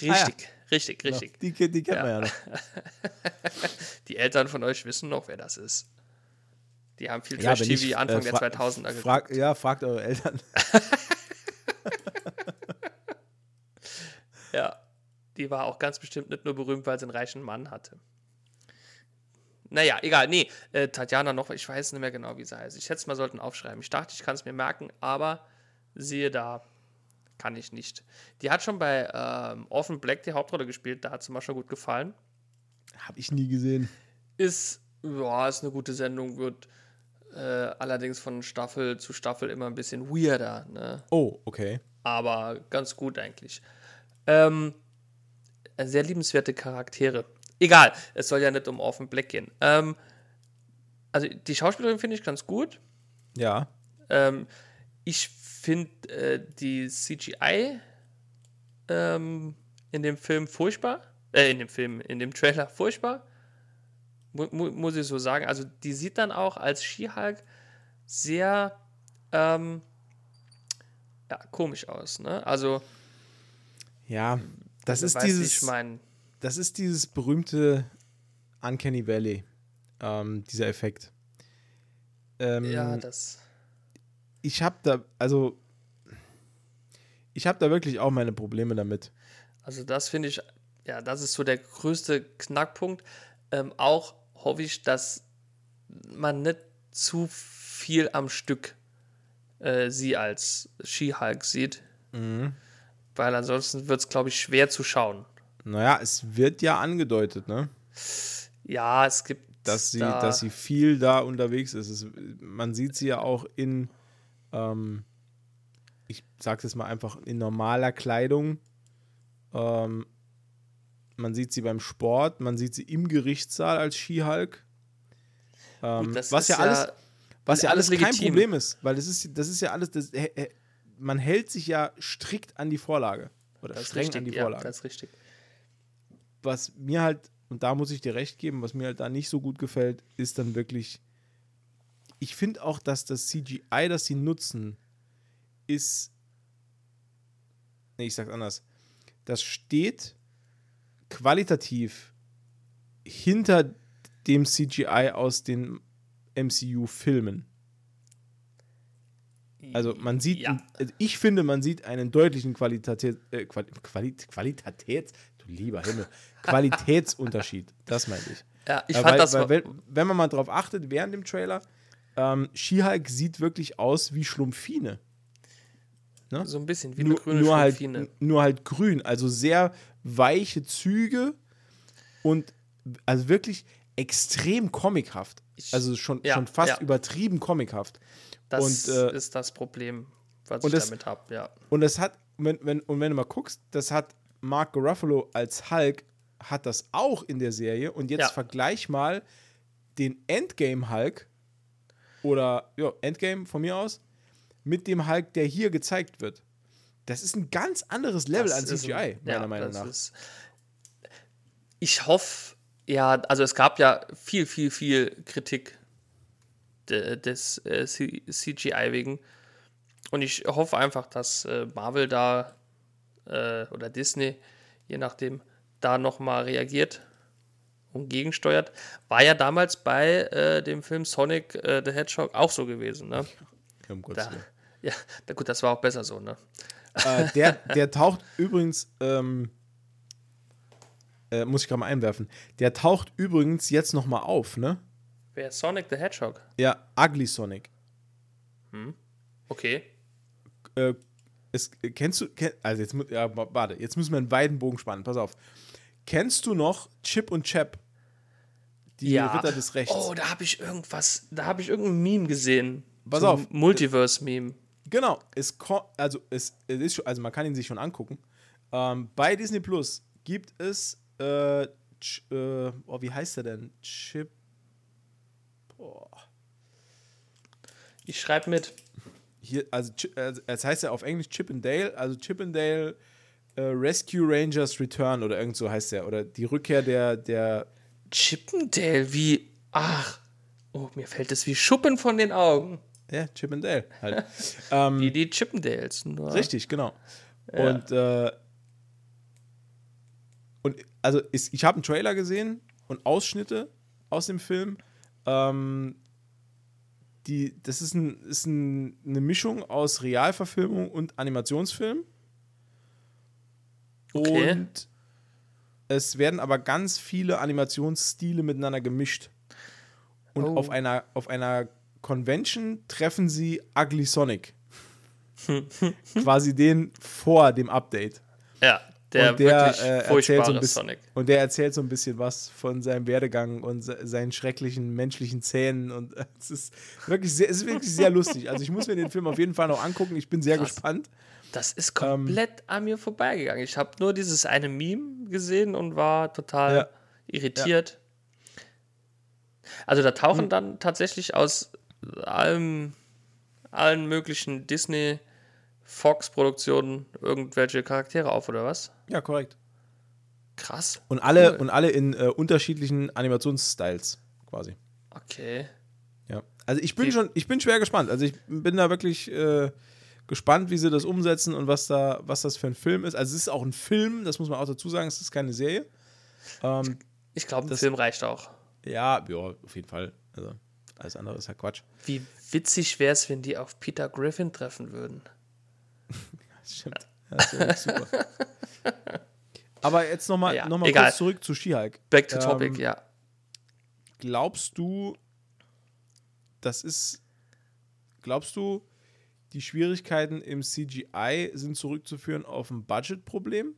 richtig, ah, ja. richtig, richtig. Die, die kennt ja. man ja noch. die Eltern von euch wissen noch, wer das ist. Die haben viel Trash-TV ja, Anfang äh, der 2000er frag, Ja, fragt eure Eltern. ja, die war auch ganz bestimmt nicht nur berühmt, weil sie einen reichen Mann hatte. Naja, egal, nee, äh, Tatjana noch, ich weiß nicht mehr genau, wie sie heißt. Ich hätte es mal sollten aufschreiben. Ich dachte, ich kann es mir merken, aber siehe da, kann ich nicht. Die hat schon bei ähm, Orphan Black die Hauptrolle gespielt, da hat sie mir schon gut gefallen. Hab ich nie gesehen. Ist, ja, ist eine gute Sendung, wird äh, allerdings von Staffel zu Staffel immer ein bisschen weirder. Ne? Oh, okay. Aber ganz gut eigentlich. Ähm, sehr liebenswerte Charaktere. Egal, es soll ja nicht um Orphan Black gehen. Ähm, also die Schauspielerin finde ich ganz gut. Ja. Ähm, ich finde äh, die CGI ähm, in dem Film furchtbar. Äh, in dem Film, in dem Trailer furchtbar. Mu mu muss ich so sagen. Also die sieht dann auch als She-Hulk sehr ähm, ja, komisch aus. Ne? Also Ja, das ist weißt, wie dieses. Das ist dieses berühmte Uncanny Valley, ähm, dieser Effekt. Ähm, ja, das. Ich habe da, also, ich habe da wirklich auch meine Probleme damit. Also das finde ich, ja, das ist so der größte Knackpunkt. Ähm, auch hoffe ich, dass man nicht zu viel am Stück äh, sie als She-Hulk sieht. Mhm. Weil ansonsten wird es, glaube ich, schwer zu schauen. Naja, es wird ja angedeutet, ne? Ja, es gibt. Dass sie, da, dass sie viel da unterwegs ist. Es, man sieht sie ja auch in, ähm, ich sage es mal einfach, in normaler Kleidung. Ähm, man sieht sie beim Sport, man sieht sie im Gerichtssaal als Skihulk. Ähm, was ja alles, was ja alles alles kein. Problem ist, weil das ist, das ist ja alles, das, man hält sich ja strikt an die Vorlage. Oder das streng richtig, an die ja, Vorlage das ist richtig. was mir halt, und da muss ich dir recht geben, was mir halt da nicht so gut gefällt, ist dann wirklich, ich finde auch, dass das CGI, das sie nutzen, ist, nee, ich sag's anders, das steht qualitativ hinter dem CGI aus den MCU-Filmen. Also man sieht, Ja. also ich finde, man sieht einen deutlichen Qualität, äh, Quali Quali Qualität, du lieber Himmel, Qualitätsunterschied. Das meinte ich. Ja, ich Äh, fand weil, das. weil, wenn man mal drauf achtet, während dem Trailer, ähm, She-Hulk sieht wirklich aus wie Schlumpfine. so ein bisschen wie eine Nur, grüne nur, halt, Schlumpfine. nur halt grün, also sehr weiche Züge und also wirklich extrem comichaft. Ich- Also schon, ja, schon fast ja. übertrieben comichaft. Das und, äh, ist das Problem, was ich das- damit habe, ja. Und das hat, wenn, wenn, und wenn du mal guckst, das hat Mark Ruffalo als Hulk, hat das auch in der Serie. Und jetzt Ja. vergleich mal den Endgame-Hulk oder ja, Endgame von mir aus mit dem Hulk, der hier gezeigt wird. Das ist ein ganz anderes Level Das an CGI, ein- meiner ja, Meinung nach. Ist, ich hoffe, ja, also es gab ja viel, viel, viel Kritik de, des äh, CGI wegen. Und ich hoffe einfach, dass äh, Marvel da äh, oder Disney, je nachdem, da nochmal reagiert und gegensteuert. War ja damals bei äh, dem Film Sonic äh, the Hedgehog auch so gewesen. Ne? Um Gottes Da, ja, da, gut, das war auch besser so. Ne? äh, der, der taucht übrigens, ähm, äh, muss ich gerade mal einwerfen, der taucht übrigens jetzt noch mal auf, ne? Wer ist Sonic the Hedgehog? Ja, Ugly Sonic. Okay. äh, es, äh, kennst du, kenn, also jetzt, ja, wa- warte, jetzt müssen wir einen weiten Bogen spannen, pass auf. Kennst du noch Chip und Chap? Die Ritter des Rechts. Oh, da habe ich irgendwas, da habe ich irgendein Meme gesehen. Pass so auf. Multiverse-Meme. Genau, es also es, es ist schon, also man kann ihn sich schon angucken. Ähm, bei Disney Plus gibt es, äh, Ch, äh, oh, wie heißt der denn? Chip. Boah. Ich schreibe mit. Hier, also, also es heißt ja auf Englisch Chip and Dale, also Chip and Dale äh, Rescue Rangers Return oder irgend so heißt der. Oder die Rückkehr der, der Chippendale, wie. Ach. Oh, mir fällt es wie Schuppen von den Augen. Ja, Chip and Dale halt. ähm, Wie die Chippendales. Nur. richtig, genau. Und, äh, und also ist, ich habe einen Trailer gesehen und Ausschnitte aus dem Film. Ähm, die, das ist, ein, ist ein, eine Mischung aus Realverfilmung und Animationsfilm. Okay. Und es werden aber ganz viele Animationsstile miteinander gemischt. Und Oh. auf, einer, auf einer Convention treffen sie Ugly Sonic. Quasi den vor dem Update. Ja. Der, und der wirklich äh, erzählt so ein bisschen, Sonic. und der erzählt so ein bisschen was von seinem Werdegang und se seinen schrecklichen menschlichen Zähnen und es ist wirklich sehr, es ist wirklich sehr lustig. Also ich muss mir den Film auf jeden Fall noch angucken. Ich bin sehr Krass. gespannt. Das ist komplett an mir vorbeigegangen. Ich habe nur dieses eine Meme gesehen und war total Ja. irritiert. Also da tauchen Hm. dann tatsächlich aus allem, allen möglichen Disney, Fox-Produktionen irgendwelche Charaktere auf, oder was? Ja, korrekt. Krass. Und alle, Cool. und alle in äh, unterschiedlichen Animationsstyles quasi. Okay. Ja. Also ich bin Die- schon, ich bin schwer gespannt. Also ich bin da wirklich äh, gespannt, wie sie das umsetzen und was da, was das für ein Film ist. Also es ist auch ein Film, das muss man auch dazu sagen, es ist keine Serie. Ähm, Ich glaube, ein Film reicht auch. ja, ja, auf jeden Fall. Also alles andere ist ja Quatsch. Wie witzig wäre es, wenn die auf Peter Griffin treffen würden. Das stimmt. Das wäre super. Aber jetzt nochmal Ja, noch mal kurz zurück zu She-Hulk. Back to Ähm, topic, ja. Glaubst du, das ist, glaubst du, die Schwierigkeiten im CGI sind zurückzuführen auf ein Budgetproblem?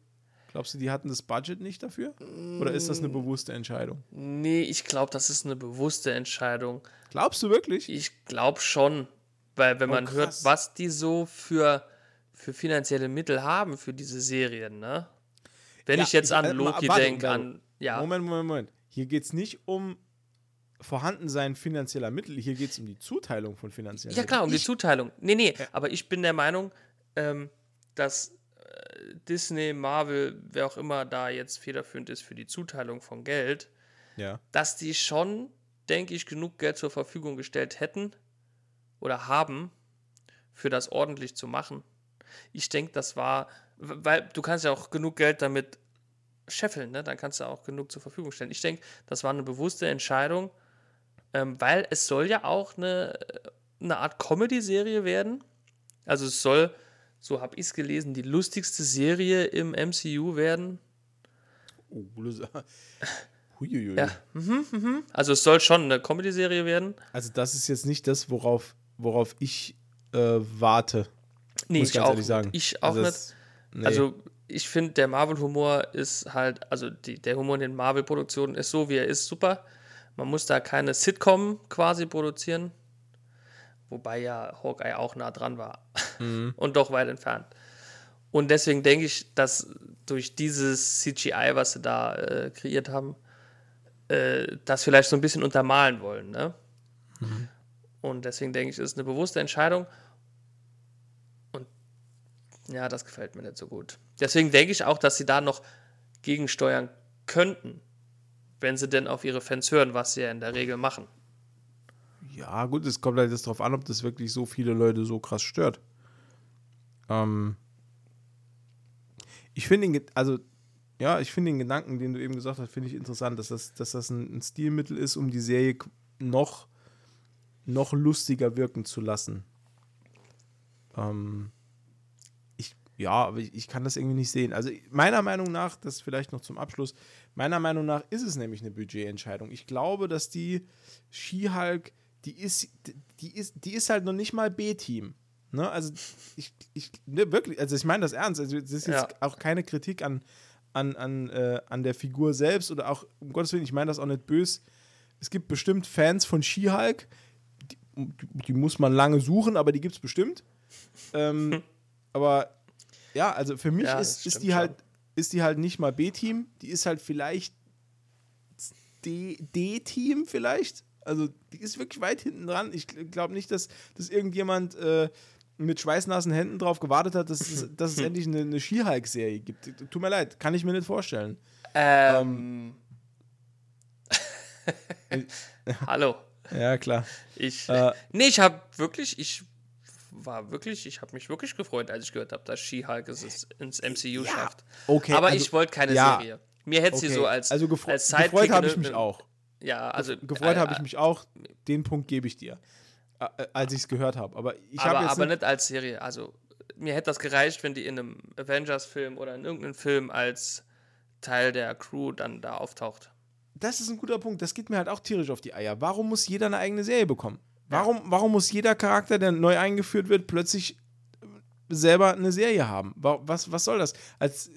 Glaubst du, die hatten das Budget nicht dafür? Oder ist das eine bewusste Entscheidung? Nee, ich glaube, das ist eine bewusste Entscheidung. Glaubst du wirklich? Ich glaube schon, weil wenn Oh, man hört, krass. was die so für, für finanzielle Mittel haben für diese Serien, ne? Wenn Ja, ich jetzt an äh, Loki denke, an ja, Moment, Moment, Moment. Hier geht es nicht um Vorhandensein finanzieller Mittel, hier geht es um die Zuteilung von finanziellen ja klar, um die ich, Zuteilung. Nee, nee, aber ich bin der Meinung, ähm, dass äh, Disney, Marvel, wer auch immer da jetzt federführend ist für die Zuteilung von Geld, Ja. dass die schon, denke ich, genug Geld zur Verfügung gestellt hätten oder haben, für das ordentlich zu machen. Ich denke, das war, weil du kannst ja auch genug Geld damit scheffeln, ne? dann kannst du auch genug zur Verfügung stellen. Ich denke, das war eine bewusste Entscheidung, ähm, weil es soll ja auch eine, eine Art Comedy-Serie werden. Also es soll, so habe ich es gelesen, die lustigste Serie im MCU werden. Oh, Huiuiui. Ja. Mhm, mhm. Also es soll schon eine Comedy-Serie werden. Also das ist jetzt nicht das, worauf, worauf ich äh, warte. Nee, muss ich ganz auch ehrlich sagen. nicht. Ich auch also nicht. das- nee. Also ich finde, der Marvel-Humor ist halt, also die, der Humor in den Marvel-Produktionen ist so, wie er ist, super. Man muss da keine Sitcom quasi produzieren. Wobei ja Hawkeye auch nah dran war. Mhm. Und doch weit entfernt. Und deswegen denke ich, dass durch dieses CGI, was sie da äh, kreiert haben, äh, das vielleicht so ein bisschen untermalen wollen. Ne? Mhm. Und deswegen denke ich, es ist eine bewusste Entscheidung. Und ja, das gefällt mir nicht so gut. Deswegen denke ich auch, dass sie da noch gegensteuern könnten, wenn sie denn auf ihre Fans hören, was sie ja in der Regel machen. Ja, gut, es kommt halt jetzt darauf an, ob das wirklich so viele Leute so krass stört. Ähm, ich finde den, also, ja, ich den Gedanken, den du eben gesagt hast, finde ich interessant, dass das, dass das ein, ein Stilmittel ist, um die Serie noch, noch lustiger wirken zu lassen. Ähm, ich, ja, aber ich, ich kann das irgendwie nicht sehen. Also, meiner Meinung nach, das vielleicht noch zum Abschluss, meiner Meinung nach ist es nämlich eine Budgetentscheidung. Ich glaube, dass die She-Hulk, die ist, die ist, die ist halt noch nicht mal B-Team. Ne? Also ich, ich ne, wirklich, also ich meine das ernst. Also das ist jetzt Ja. auch keine Kritik an, an, an, äh, an der Figur selbst oder auch, um Gottes Willen, ich meine das auch nicht böse. Es gibt bestimmt Fans von She-Hulk, die, die muss man lange suchen, aber die gibt es bestimmt. ähm, aber ja, also für mich Ja, ist, ist die schon. halt, ist die halt nicht mal B-Team, die ist halt vielleicht D-Team vielleicht. Also die ist wirklich weit hinten dran. Ich glaube nicht, dass, dass irgendjemand äh, mit schweißnassen Händen drauf gewartet hat, dass es, dass es endlich eine, eine She-Hulk-Serie gibt. Tut mir leid, kann ich mir nicht vorstellen. Ähm. Hallo. Ja, klar. Ich, Äh, nee, ich habe wirklich, ich war wirklich, ich habe mich wirklich gefreut, als ich gehört habe, dass She-Hulk es ins- MCU schafft. okay, Aber also- ich wollte keine ja, Serie. Mir hätte sie Okay. so als, also gefre als gefreut habe ich mich auch. Ja, also Gefreut äh, habe ich mich auch. Den Punkt gebe ich dir, äh, als ich es gehört habe. Aber ich habe aber, jetzt aber nicht, nicht als Serie. Also mir hätte das gereicht, wenn die in einem Avengers-Film oder in irgendeinem Film als Teil der Crew dann da auftaucht. das ist ein guter Punkt. Das geht mir halt auch tierisch auf die Eier. Warum muss jeder eine eigene Serie bekommen? Warum, warum muss jeder Charakter, der neu eingeführt wird, plötzlich selber eine Serie haben? Wa- Was, was soll das? Als,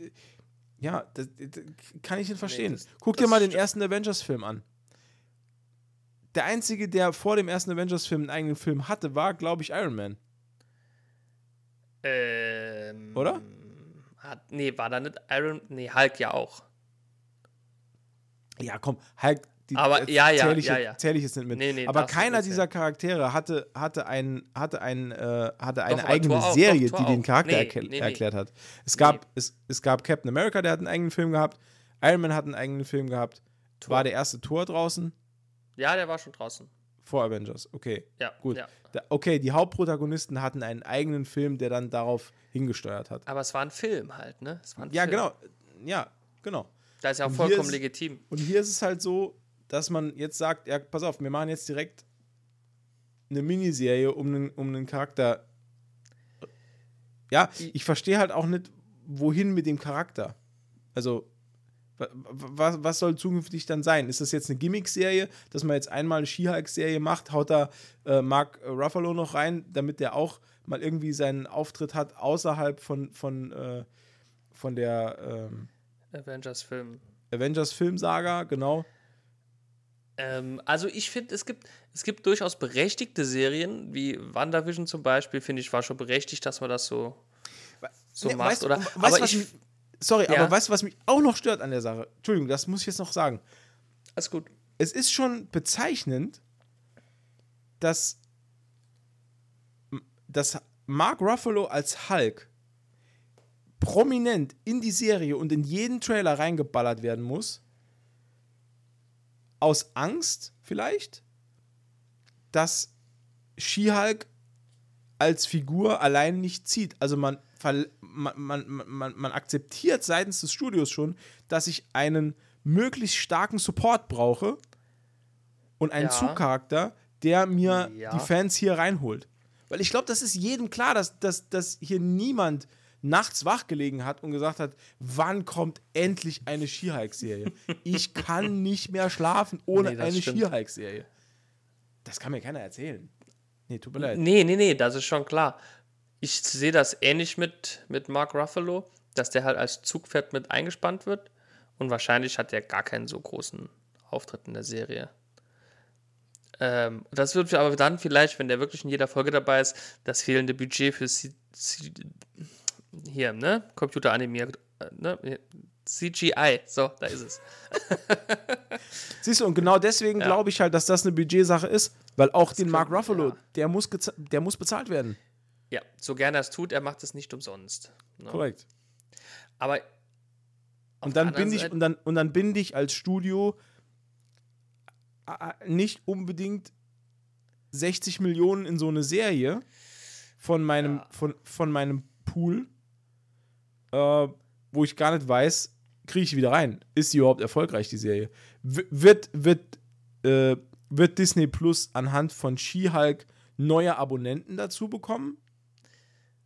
Ja, das, das kann ich nicht verstehen. das- Guck dir mal den ersten Avengers-Film an. Der einzige, der vor dem ersten Avengers-Film einen eigenen Film hatte, war, glaube ich, Iron Man. Ähm, Oder? Hat, nee, war da nicht Iron. Nee, Hulk ja auch. Ja, komm, Hulk. Die, Aber äh, ja, ja, zähl ich, ja, ja. Zähl ich jetzt nicht mit. Nee, nee, Aber keiner dieser Charaktere hatte, hatte, ein, hatte, ein, äh, hatte eine aber eigene auch, Serie, doch, die den. Charakter Nee, erkl erklärt hat. Es gab, es, es gab Captain America, der hat einen eigenen Film gehabt. Iron Man hat einen eigenen Film gehabt. War der erste Tor draußen Ja, der war schon draußen. vor Avengers. Okay. Ja, Gut. Ja. Da, okay, die Hauptprotagonisten hatten einen eigenen Film, der dann darauf hingesteuert hat. Aber es war ein Film halt, ne? Ja, Film. genau. Ja, genau. Da ist ja auch vollkommen legitim. Und hier ist es halt so, dass man jetzt sagt, ja, pass auf, wir machen jetzt direkt eine Miniserie um einen, um einen Charakter. Ja, ich verstehe halt auch nicht, wohin mit dem Charakter. Also, wa- wa- was soll zukünftig dann sein? Ist das jetzt eine Gimmick-Serie, dass man jetzt einmal eine She-Hulk-Serie macht, haut da äh, Mark Ruffalo noch rein, damit der auch mal irgendwie seinen Auftritt hat außerhalb von, von, äh, von der ähm, Avengers-Film. Avengers-Filmsaga, genau. Ähm, also ich finde, es gibt, es gibt durchaus berechtigte Serien, wie WandaVision zum Beispiel, finde ich, war schon berechtigt, dass man das so, so Nee, macht. weißt, oder, weißt, aber ich, mich, sorry, Ja. aber weißt du, was mich auch noch stört an der Sache? Entschuldigung, das muss ich jetzt noch sagen. alles gut. Es ist schon bezeichnend, dass, dass Mark Ruffalo als Hulk prominent in die Serie und in jeden Trailer reingeballert werden muss. Aus Angst vielleicht, dass She-Hulk als Figur allein nicht zieht. Also man, man, man, man, man akzeptiert seitens des Studios schon, dass ich einen möglichst starken Support brauche und einen Ja. Zugcharakter, der mir Ja. die Fans hier reinholt. Weil ich glaube, das ist jedem klar, dass, dass, dass hier niemand nachts wach gelegen hat und gesagt hat, wann kommt endlich eine She-Hulk-Serie? Ich kann nicht mehr schlafen ohne Nee, eine. She-Hulk-Serie. Das kann mir keiner erzählen. Nee, tut mir leid. Nee, nee, nee, das ist schon klar. Ich sehe das ähnlich mit, mit Mark Ruffalo, dass der halt als Zugpferd mit eingespannt wird. Und wahrscheinlich hat der gar keinen so großen Auftritt in der Serie. Ähm, das wird aber dann vielleicht, wenn der wirklich in jeder Folge dabei ist, das fehlende Budget für C C hier, ne? Computeranimiert, äh, ne? CGI, so, da ist es. Siehst du, und genau deswegen Ja. glaube ich halt, dass das eine Budgetsache ist, weil auch den Mark Ruffalo, ja. der, muss der muss bezahlt werden. Ja, so gerne er es tut, er macht es nicht umsonst. Ne? Korrekt. Aber Und dann, bin ich, und, dann, und dann binde ich als Studio nicht unbedingt 60 Millionen in so eine Serie von meinem, Ja. von, von meinem Pool, äh, wo ich gar nicht weiß, kriege ich die wieder rein. Ist sie überhaupt erfolgreich, die Serie? W wird, wird, äh, wird Disney Plus anhand von She-Hulk neue Abonnenten dazu bekommen?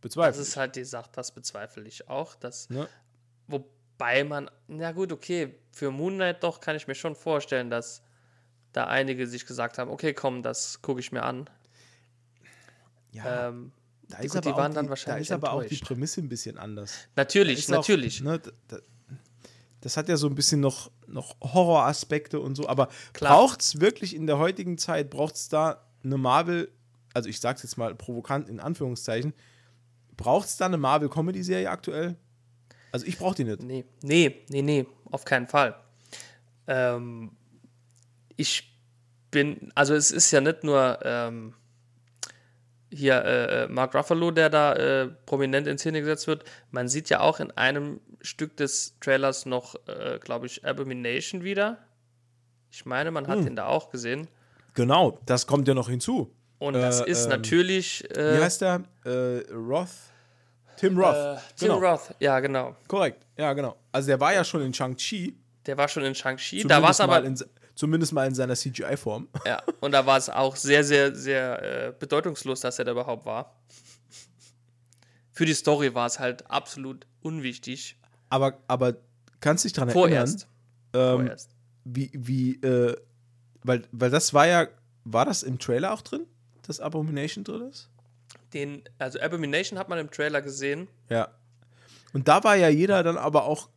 Das Bezweifle ist halt die Sache, das bezweifle ich auch. Dass. Ne? wobei man, na gut, okay, für Moon Knight doch kann ich mir schon vorstellen, dass da einige sich gesagt haben, okay, komm, das gucke ich mir an. Ja, Ähm, da die- ist, gut, aber, die waren auch dann die, da wahrscheinlich ist aber auch die. Prämisse ein bisschen anders. natürlich, auch, natürlich. ne, da, da, das hat ja so ein bisschen noch, noch Horroraspekte und so, aber braucht es wirklich in der heutigen Zeit, braucht es da eine Marvel, also ich sag's jetzt mal provokant in Anführungszeichen, braucht es da eine Marvel-Comedy-Serie aktuell? Also ich brauche die nicht. Nee, nee, nee, nee, auf keinen Fall. Ähm, ich bin, also es ist ja nicht nur ähm, hier äh, äh, Mark Ruffalo, der da äh, prominent in Szene gesetzt wird. Man sieht ja auch in einem Stück des Trailers noch, äh, glaube ich, Abomination wieder. Ich meine, man hat Hm. den da auch gesehen. Genau, das kommt ja noch hinzu. Und das Äh, ist ähm, natürlich Wie äh, heißt der? Roth? Tim Roth. Tim genau. Roth. Ja, genau. Korrekt, ja, genau. Also der war ja schon in Shang-Chi. Der war schon in Shang-Chi. Da war es aber in, zumindest mal in seiner CGI-Form. Ja, und da war es auch sehr, sehr, sehr äh, bedeutungslos, dass er da überhaupt war. Für die Story war es halt absolut unwichtig. Aber, aber kannst dich daran erinnern, ähm, Vorerst. wie, wie, äh, weil, weil das war ja, war das im Trailer auch drin, dass Abomination drin ist? Den, also Abomination hat man im Trailer gesehen. Ja. Und da war ja jeder dann aber auch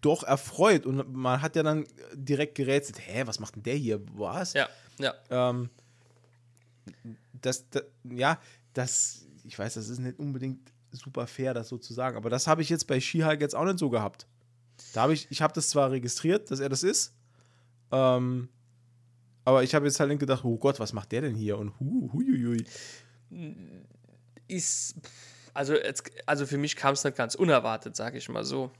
doch erfreut. Und man hat ja dann direkt gerätselt, hä, was macht denn der hier? Was? Ja, ja. Ähm, das, das, ja, das, ich weiß, das ist nicht unbedingt super fair, das so zu sagen, aber das habe ich jetzt bei She-Hulk jetzt auch nicht so gehabt. Da habe ich, ich habe das zwar registriert, dass er das ist, ähm, aber ich habe jetzt halt gedacht, oh Gott, was macht der denn hier? Und hu, huiuiui. Ist, also, jetzt, also für mich kam es nicht ganz unerwartet, sage ich mal so.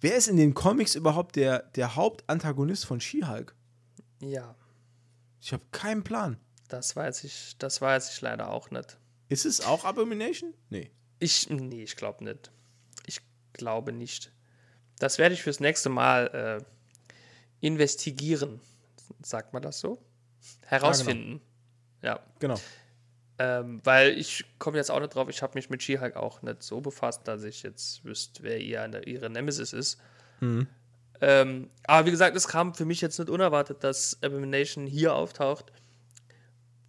Wer ist in den Comics überhaupt der, der Hauptantagonist von She-Hulk? Ja, Ich habe keinen Plan. das weiß ich, das weiß ich leider auch nicht. Ist es auch Abomination? Nee. Ich, nee, ich glaube nicht. Ich glaube nicht. Das werde ich fürs nächste Mal äh, investigieren. Sagt man das so? Herausfinden. Ja, Genau. Ähm, weil ich komme jetzt auch nicht drauf, ich habe mich mit She-Hulk auch nicht so befasst, dass ich jetzt wüsste, wer ihr, ihre Nemesis ist. Ähm, aber wie gesagt, es kam für mich jetzt nicht unerwartet, dass Abomination hier auftaucht,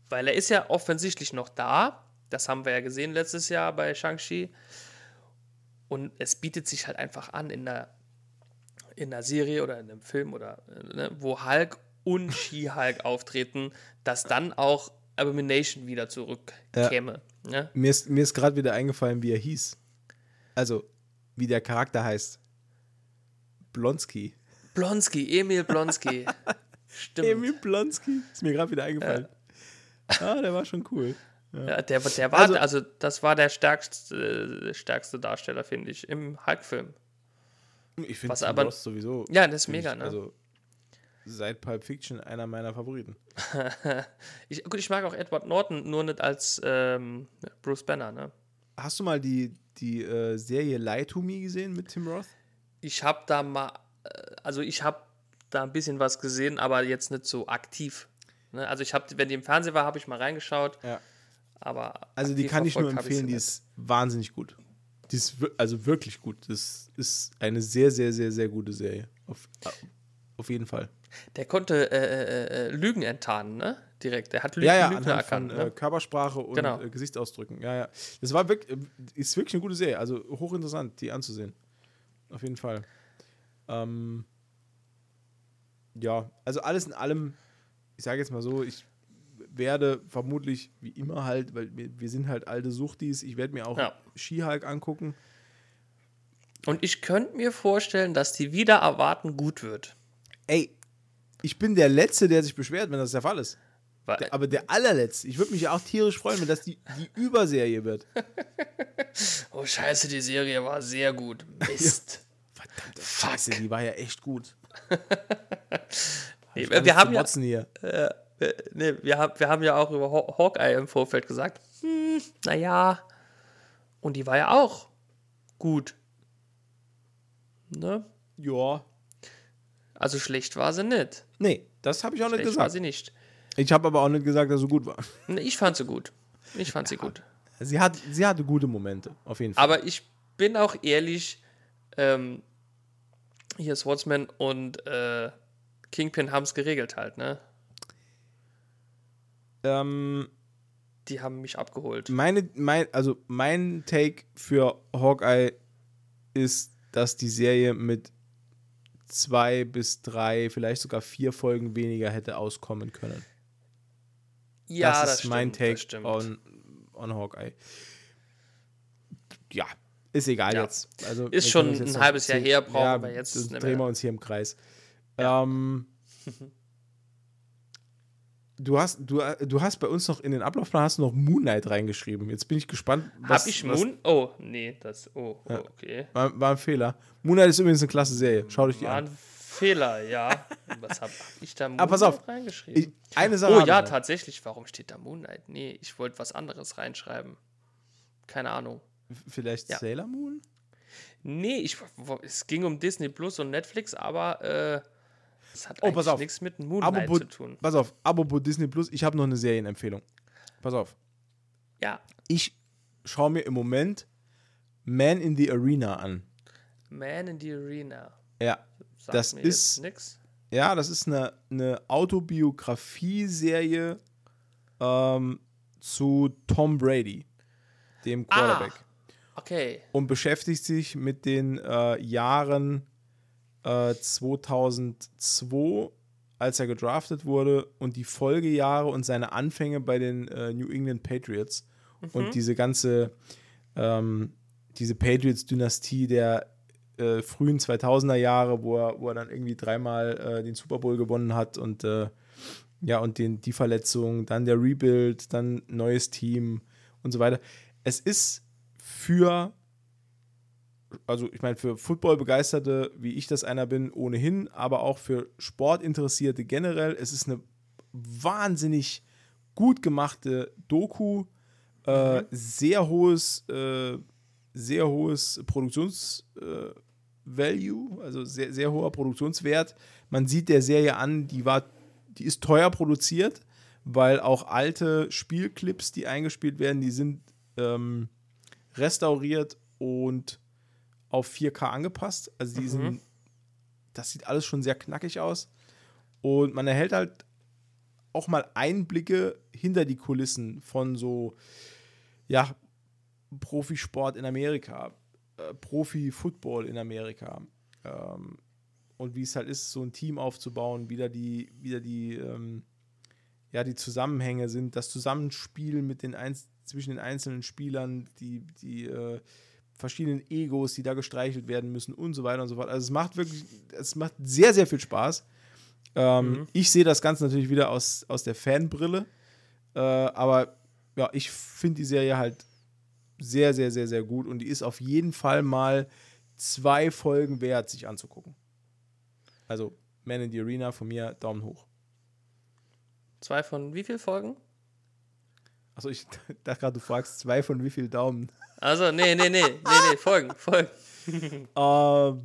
weil er ist ja offensichtlich noch da. Das haben wir ja gesehen letztes Jahr bei Shang-Chi. Und es bietet sich halt einfach an in einer, in einer Serie oder in einem Film oder äh, ne, wo Hulk und She-Hulk auftreten, dass dann auch Abomination wieder zurückkäme. Ne? Mir ist, mir ist gerade wieder eingefallen, wie er hieß. Also, wie der Charakter heißt. Blonsky. Blonsky, Emil Blonsky. Stimmt. Emil Blonsky. Ist mir gerade wieder eingefallen. Ah, der war schon cool. Ja, der, der war, Also- also, das war der stärkste, stärkste Darsteller, finde ich, im Hulk-Film. Ich finde Was aber- sowieso. Ja, das ist mega, ich, ne? Also, seit Pulp Fiction einer meiner Favoriten. Ich, gut, ich mag auch Edward Norton, nur nicht als ähm, Bruce Banner, ne? Hast du mal die, die äh, Serie Lie to Me gesehen mit Tim Roth? Ich habe da mal, äh, also ich habe da ein bisschen was gesehen, aber jetzt nicht so aktiv. Ne? Also ich habe, wenn die im Fernsehen war, habe ich mal reingeschaut, Ja. aber Also die kann ich nur empfehlen, sie die ist wahnsinnig gut. Die ist also wirklich gut. Das ist eine sehr, sehr, sehr, sehr gute Serie. Auf, auf jeden Fall. Der konnte äh, äh, äh, Lügen enttarnen, ne? Direkt. Der hat Lügen, Ja, ja, Lügner anhand von erkannt. äh, Ne? Körpersprache und Genau. äh, Gesichtsausdrücken. Ja, ja. Das war wirklich, ist wirklich eine gute Serie. Also hochinteressant, die anzusehen. Auf jeden Fall. Ähm, ja, also alles in allem, ich sage jetzt mal so, ich werde vermutlich, wie immer halt, weil wir, wir sind halt alte Suchtis, ich werde mir auch Ja. She-Hulk angucken. Und ich könnte mir vorstellen, dass die wieder erwarten gut wird. Ey, ich bin der Letzte, der sich beschwert, wenn das der Fall ist. Der, aber der allerletzte. Ich würde mich ja auch tierisch freuen, wenn das die, die Überserie wird. oh, scheiße, die Serie war sehr gut. Mist. Verdammte Scheiße, die war ja echt gut. Nee, Alles wir, haben ja, hier. äh, nee, wir, haben, wir haben ja auch über Haw- Hawkeye im Vorfeld gesagt, hm, naja. Und die war ja auch gut. Ne? Ja. Also schlecht war sie nicht. Nee, das habe ich auch nicht Schlecht war gesagt. sie nicht. Ich habe aber auch nicht gesagt, dass sie gut war. Nee, Ich fand sie gut. Ich fand sie gut. Sie, hat, sie hatte gute Momente, auf jeden Fall. Aber ich bin auch ehrlich, ähm, hier Swordsman und äh, Kingpin haben es geregelt halt, ne? ähm, Die haben mich abgeholt. meine, mein, also mein Take für Hawkeye ist, dass die Serie mit zwei bis drei, vielleicht sogar vier Folgen weniger hätte auskommen können. Ja, das ist mein stimmt, Take das stimmt. on, on Hawkeye. Ja, ist egal Ja. jetzt. Also, Ist schon ein halbes Jahr her, brauchen ja, wir jetzt das drehen wir uns hier im Kreis. Ähm, du, hast, du, du hast bei uns noch in den Ablaufplan hast du noch Moon Knight reingeschrieben. Jetzt bin ich gespannt. Hab ich Moon? Oh, nee, das. Oh, oh okay. War, war ein Fehler. Moon Knight ist übrigens eine klasse Serie. Schau dich die War an. ein Fehler, ja. Was hab ich da Moon Aber pass auf, reingeschrieben? Ich, eine Sache. oh ja, tatsächlich. Warum steht da Moon Knight? Nee, ich wollte was anderes reinschreiben. Keine Ahnung. Vielleicht Ja. Sailor Moon? Nee, ich, es ging um Disney Plus und Netflix, aber äh, es hat Oh, pass auf. nichts mit Moon Knight Apropos, zu tun. pass auf, apropos Disney Plus, ich habe noch eine Serienempfehlung. Pass auf. Ja, Ich schaue mir im Moment Man in the Arena an. Man in the Arena. Ja. Sagt Das mir ist- nix. Ja, das ist eine, eine Autobiografie-Serie ähm, zu Tom Brady, dem Quarterback. Okay. Und beschäftigt sich mit den äh, Jahren äh, 2002, als er gedraftet wurde, und die Folgejahre und seine Anfänge bei den äh, New England Patriots Mhm. und diese ganze, ähm, diese Patriots-Dynastie der äh, frühen 2000er Jahre, wo er, wo er dann irgendwie dreimal äh, den Super Bowl gewonnen hat und äh, ja, und den, die Verletzung, dann der Rebuild, dann neues Team und so weiter. Es ist für, also ich meine, für Football-Begeisterte, wie ich das einer bin, ohnehin, aber auch für Sportinteressierte generell, es ist eine wahnsinnig gut gemachte Doku, äh, sehr hohes, äh, sehr hohes Produktionsvalue, äh, also sehr, sehr hoher Produktionswert. Man sieht der Serie an, die war, die ist teuer produziert, weil auch alte Spielclips, die eingespielt werden, die sind ähm, restauriert und auf 4K angepasst. Also die sind, das sieht alles schon sehr knackig aus. Und man erhält halt auch mal Einblicke hinter die Kulissen von so, ja, Profisport in Amerika, äh, Profi-Football in Amerika. Ähm, und wie es halt ist, so ein Team aufzubauen, wieder die, wieder die, ähm, ja, die Zusammenhänge sind, das Zusammenspiel mit den Einz zwischen den einzelnen Spielern, die, die äh, verschiedenen Egos, die da gestreichelt werden müssen und so weiter und so fort. Also es macht wirklich, es macht sehr, sehr viel Spaß. Ähm, Ich sehe das Ganze natürlich wieder aus, aus der Fanbrille, äh, aber ja, ich finde die Serie halt sehr, sehr, sehr, sehr gut und die ist auf jeden Fall mal zwei Folgen wert, sich anzugucken. Also Man in the Arena von mir, Daumen hoch. Zwei von wie viel Folgen? Achso, ich dachte gerade, du fragst zwei von wie viel Daumen. Also, nee, nee, nee, nee, nee, Folgen, Folgen. Äh, boah,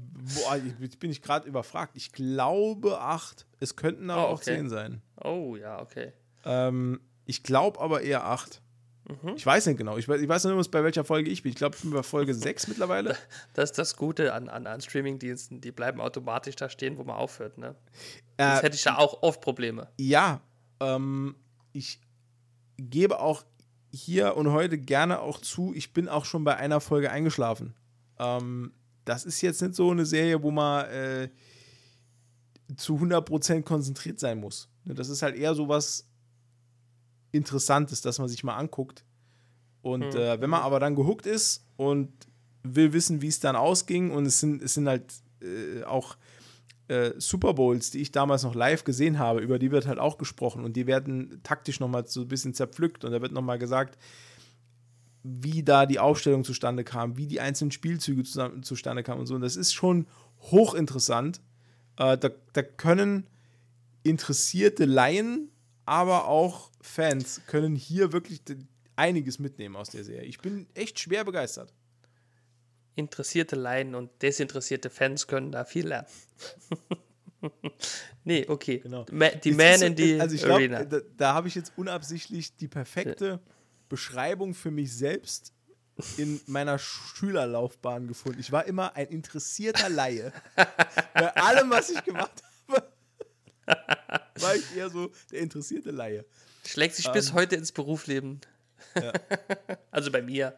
jetzt bin ich gerade überfragt. Ich glaube acht. Es könnten aber Oh, auch okay. zehn sein. Oh, ja, okay. Ähm, ich glaube aber eher acht. Ich weiß nicht genau. Ich weiß, ich weiß nur, bei welcher Folge ich bin. Ich glaube, ich bin bei Folge 6 mittlerweile. Das ist das Gute an, an, an Streamingdiensten, die bleiben automatisch da stehen, wo man aufhört, ne? Äh, Jetzt hätte ich da auch oft Probleme. Ja, ähm, ich gebe auch hier und heute gerne auch zu, ich bin auch schon bei einer Folge eingeschlafen. Ähm, das ist jetzt nicht so eine Serie, wo man äh, zu 100% konzentriert sein muss. Ne, Das ist halt eher so was Interessantes, dass man sich mal anguckt. Und äh, wenn man aber dann gehuckt ist und will wissen, wie es dann ausging, und es sind, es sind halt äh, auch äh, Super Bowls, die ich damals noch live gesehen habe, über die wird halt auch gesprochen und die werden taktisch nochmal so ein bisschen zerpflückt und da wird nochmal gesagt, wie da die Aufstellung zustande kam, wie die einzelnen Spielzüge zusammen, zustande kamen und so. Und das ist schon hochinteressant. Äh, da, da können interessierte Laien, aber auch Fans können hier wirklich einiges mitnehmen aus der Serie. Ich bin echt schwer begeistert. Interessierte Laien und desinteressierte Fans können da viel lernen. nee, okay. Genau. Die Man ist in die also ich Arena. glaube, da, da habe ich jetzt unabsichtlich die perfekte Beschreibung für mich selbst in meiner Schülerlaufbahn gefunden. Ich war immer ein interessierter Laie. Bei allem, was ich gemacht habe, war ich eher so der interessierte Laie. Schlägt sich bis heute ins Berufsleben. Ja. Also bei mir.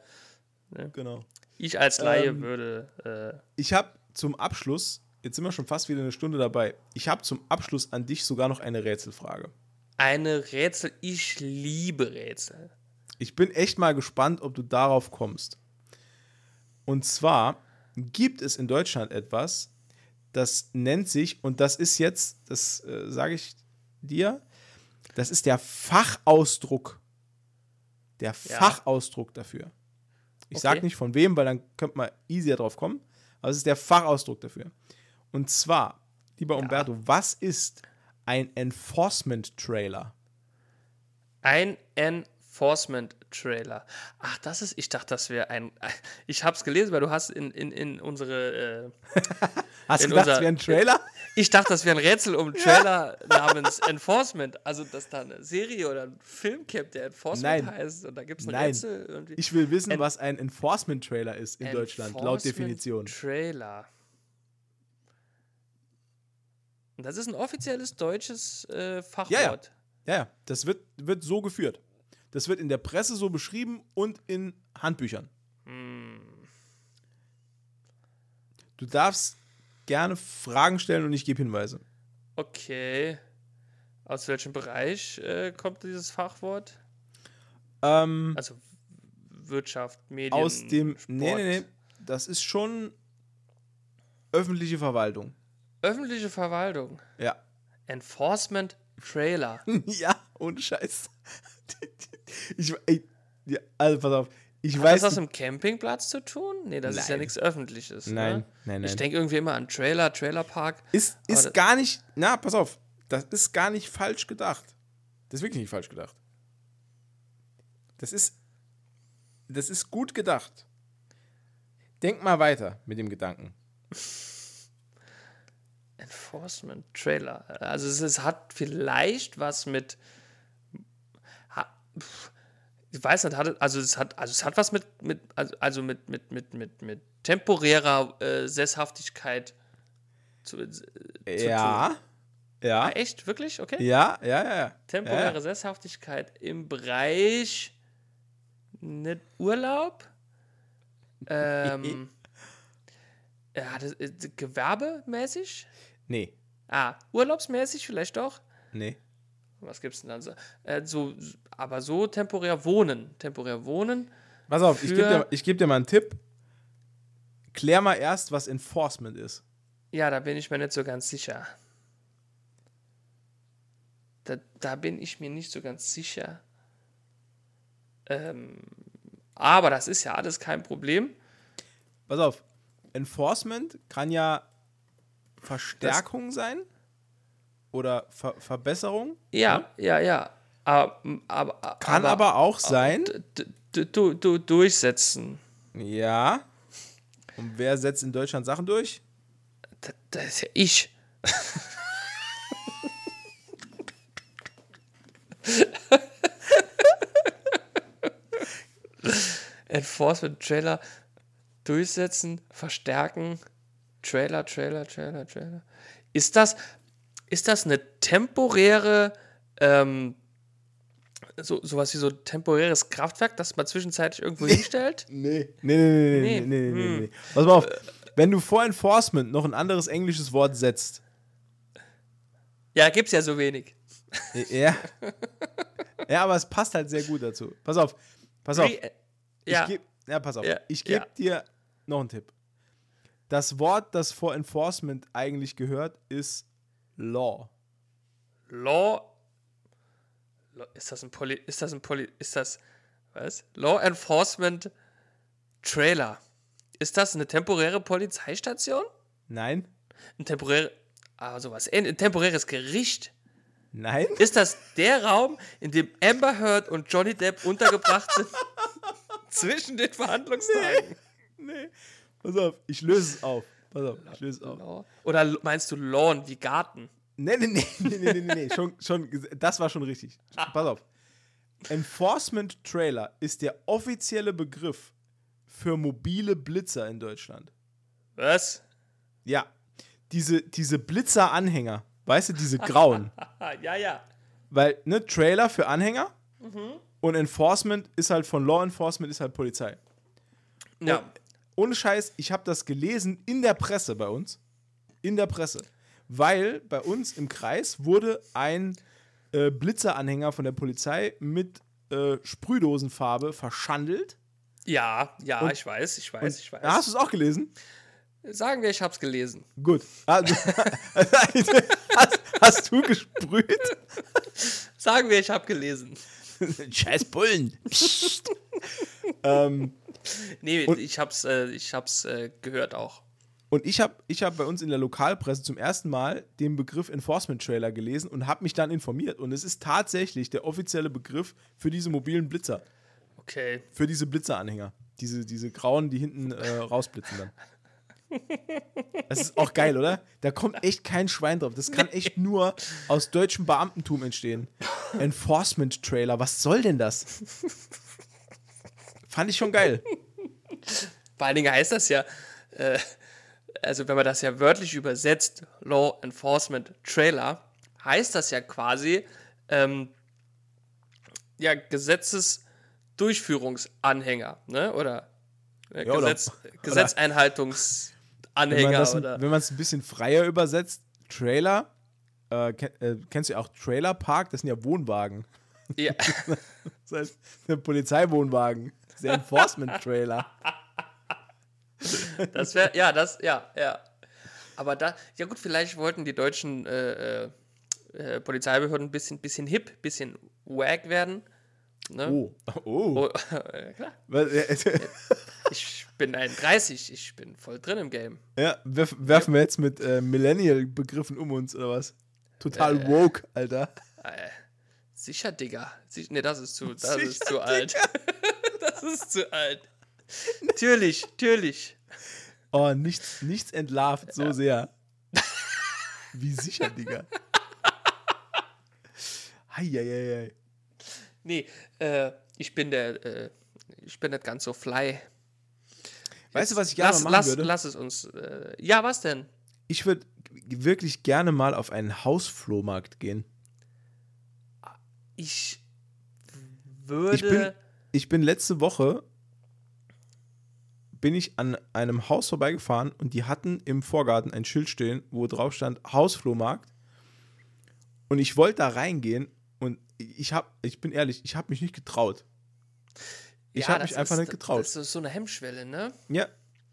Genau. Ich als Laie Ähm, würde. Ich habe zum Abschluss, jetzt sind wir schon fast wieder eine Stunde dabei, ich habe zum Abschluss an dich sogar noch eine Rätselfrage. Äh, eine Rätsel. Ich liebe Rätsel. Ich bin echt mal gespannt, ob du darauf kommst. Und zwar gibt es in Deutschland etwas, das nennt sich, und das ist jetzt, das äh, sage ich dir, das ist der Fachausdruck. Der Ja. Fachausdruck dafür. Ich sage Okay. nicht von wem, weil dann könnte man easier drauf kommen, aber es ist der Fachausdruck dafür. Und zwar, lieber Umberto, was ist ein Enforcement-Trailer? Ein Enforcement-Trailer. Ach, das ist. Ich dachte, das wäre ein. Ich habe es gelesen, weil du hast in, in, in unsere. Äh, Hast du In gedacht, unser- es wäre ein Trailer? Ich dachte, das wäre ein Rätsel um einen Trailer namens Enforcement. Also, dass da eine Serie oder ein Film gibt, der Enforcement Nein. heißt. Und da gibt es ein Nein. Rätsel. Irgendwie. Ich will wissen, En- was ein Enforcement-Trailer ist in Deutschland, laut Definition. Trailer. Und das ist ein offizielles deutsches äh, Fachwort. Ja, ja. Ja, ja, das wird, wird so geführt. Das wird in der Presse so beschrieben und in Handbüchern. Hm. Du darfst gerne Fragen stellen und ich gebe Hinweise. Okay. Aus welchem Bereich äh, kommt dieses Fachwort? Ähm, Also Wirtschaft, Medien. aus dem. Sport. Nee, nee, nee. Das ist schon öffentliche Verwaltung. Öffentliche Verwaltung. Ja. Enforcement Trailer. ja, ohne Scheiß. Ich, ey, ja, also pass auf. Ich Hat weiß. das was mit dem Campingplatz zu tun? Nee, das ist ja Nein. nichts Öffentliches. nein, Ne? nein, nein. Ich denke irgendwie immer an Trailer, Trailerpark. ist ist gar nicht. Na, pass auf. Das ist gar nicht falsch gedacht. Das ist wirklich nicht falsch gedacht. Das ist. Das ist gut gedacht. Denk mal weiter mit dem Gedanken. Enforcement Trailer. Also es, es hat vielleicht was mit. Ha, pf, ich weiß nicht, hat, also es hat, also es hat was mit, mit also, also mit, mit, mit, mit, mit temporärer äh, Sesshaftigkeit zu, äh, Ja. Ja. ah, echt? Wirklich? Okay. Ja, ja, ja. ja. Temporäre ja. Sesshaftigkeit im Bereich nicht Urlaub. Ähm, ja, das, äh, gewerbemäßig? Nee. Ah, urlaubsmäßig vielleicht doch? Nee. Was gibt's denn dann so? Äh, so aber so temporär wohnen. Temporär wohnen. Pass auf, ich gebe dir, ich geb dir mal einen Tipp. Klär mal erst, was Enforcement ist. Ja, da bin ich mir nicht so ganz sicher. Da, da bin ich mir nicht so ganz sicher. Ähm, aber das ist ja alles kein Problem. Pass auf, Enforcement kann ja Verstärkung sein oder Ver Verbesserung. Ja, ja, ja. Aber, aber, Kann aber, auch sein. du, du, durchsetzen. Ja. Und wer setzt in Deutschland Sachen durch? Das, das ist ja ich. Enforcement Trailer durchsetzen, verstärken. Trailer, Trailer, Trailer, Trailer. Ist das, ist das eine temporäre, ähm, so, sowas wie so temporäres Kraftwerk, das man zwischenzeitlich irgendwo hinstellt? Nee. Nee, nee, nee, nee, Nee. nee, nee, nee, nee. Pass mal auf. Wenn du vor Enforcement noch ein anderes englisches Wort setzt, Ja, gibt's ja so wenig. ja. ja, aber es passt halt sehr gut dazu. Pass auf. Pass auf. Ja, Ich geb, ja, pass auf. Ja, Ich gebe ja. dir noch einen Tipp. Das Wort, das vor Enforcement eigentlich gehört, ist Law. Law. Ist das ein Poli. Ist das ein Poli. Ist das. Was? Law Enforcement Trailer. Ist das eine temporäre Polizeistation? Nein? Ein temporäre. Ah, sowas. Ein, ein temporäres Gericht. Nein? Ist das der Raum, in dem Amber Heard und Johnny Depp untergebracht sind? zwischen den Verhandlungstagen? Nee. Pass auf, ich löse es auf. Pass auf, ich löse auf. Oder meinst du Lawn wie Garten? Nee, nee, nee, nee, nee, nee, nee. Schon, schon, das war schon richtig. Pass auf. Enforcement Trailer ist der offizielle Begriff für mobile Blitzer in Deutschland. Was? Ja. Diese, diese Blitzer-Anhänger, weißt du, diese grauen. Ja, ja. Weil, ne, Trailer für Anhänger Mhm. und Enforcement ist halt von Law Enforcement ist halt Polizei. Ja. Ohne Scheiß, ich habe das gelesen in der Presse bei uns. In der Presse. Weil bei uns im Kreis wurde ein äh, Blitzeranhänger von der Polizei mit äh, Sprühdosenfarbe verschandelt. Ja, ja, Und- ich weiß, ich weiß, ich weiß. Hast du es auch gelesen? Sagen wir, ich hab's gelesen. Gut. Du, hast, hast du gesprüht? Sagen wir, ich hab gelesen. Scheiß Bullen. Ähm, Nee, Und- ich hab's, äh, ich hab's äh, gehört auch. Und ich habe ich hab bei uns in der Lokalpresse zum ersten Mal den Begriff Enforcement Trailer gelesen und habe mich dann informiert. Und es ist tatsächlich der offizielle Begriff für diese mobilen Blitzer, Okay. für diese Blitzeranhänger. Diese, diese grauen, die hinten äh, rausblitzen dann. Das ist auch geil, oder? Da kommt echt kein Schwein drauf. Das kann echt nur aus deutschem Beamtentum entstehen. Enforcement Trailer, was soll denn das? Fand ich schon geil. Vor allen Dingen heißt das ja, äh, also wenn man das ja wörtlich übersetzt, Law Enforcement Trailer, heißt das ja quasi, ähm, ja, Gesetzesdurchführungsanhänger, ne? Oder äh, Ja, oder- Gesetz, Gesetzeinhaltungs. Anhänger das, oder. Wenn man es ein bisschen freier übersetzt, Trailer, äh, äh, kennst du auch Trailer Park? Das sind ja Wohnwagen. Ja. Das heißt, ein Polizeiwohnwagen. Der Enforcement-Trailer. Das wäre, ja, das, ja, ja. Aber da, ja gut, vielleicht wollten die deutschen äh, äh, äh, Polizeibehörden ein bisschen, bisschen hip, bisschen wack werden. Ne? Oh. Oh. Oh, ja, klar. Was, äh, Ich bin 31, ich bin voll drin im Game. ja, werf, werfen wir jetzt mit äh, Millennial-Begriffen um uns oder was? Total woke, Alter. Äh, sicher, Digga. Sich, nee, das ist zu, das Sicher, ist zu alt. Das ist zu alt. Natürlich, natürlich. Oh, nichts, nichts entlarvt so sehr. Wie sicher, Digga. Heieiei. Nee, äh, ich bin der, äh, ich bin nicht ganz so fly. Weißt du, was ich gerne lass, machen lass, würde? lass es uns. Äh, ja, was denn? Ich würde wirklich gerne mal auf einen Hausflohmarkt gehen. Ich würde. Ich bin, ich bin letzte Woche bin ich an einem Haus vorbeigefahren und die hatten im Vorgarten ein Schild stehen, wo drauf stand Hausflohmarkt. Und ich wollte da reingehen und ich hab, ich bin ehrlich, ich habe mich nicht getraut. Ich Ja, habe mich einfach ist- nicht getraut. Das ist so eine Hemmschwelle, ne? Ja,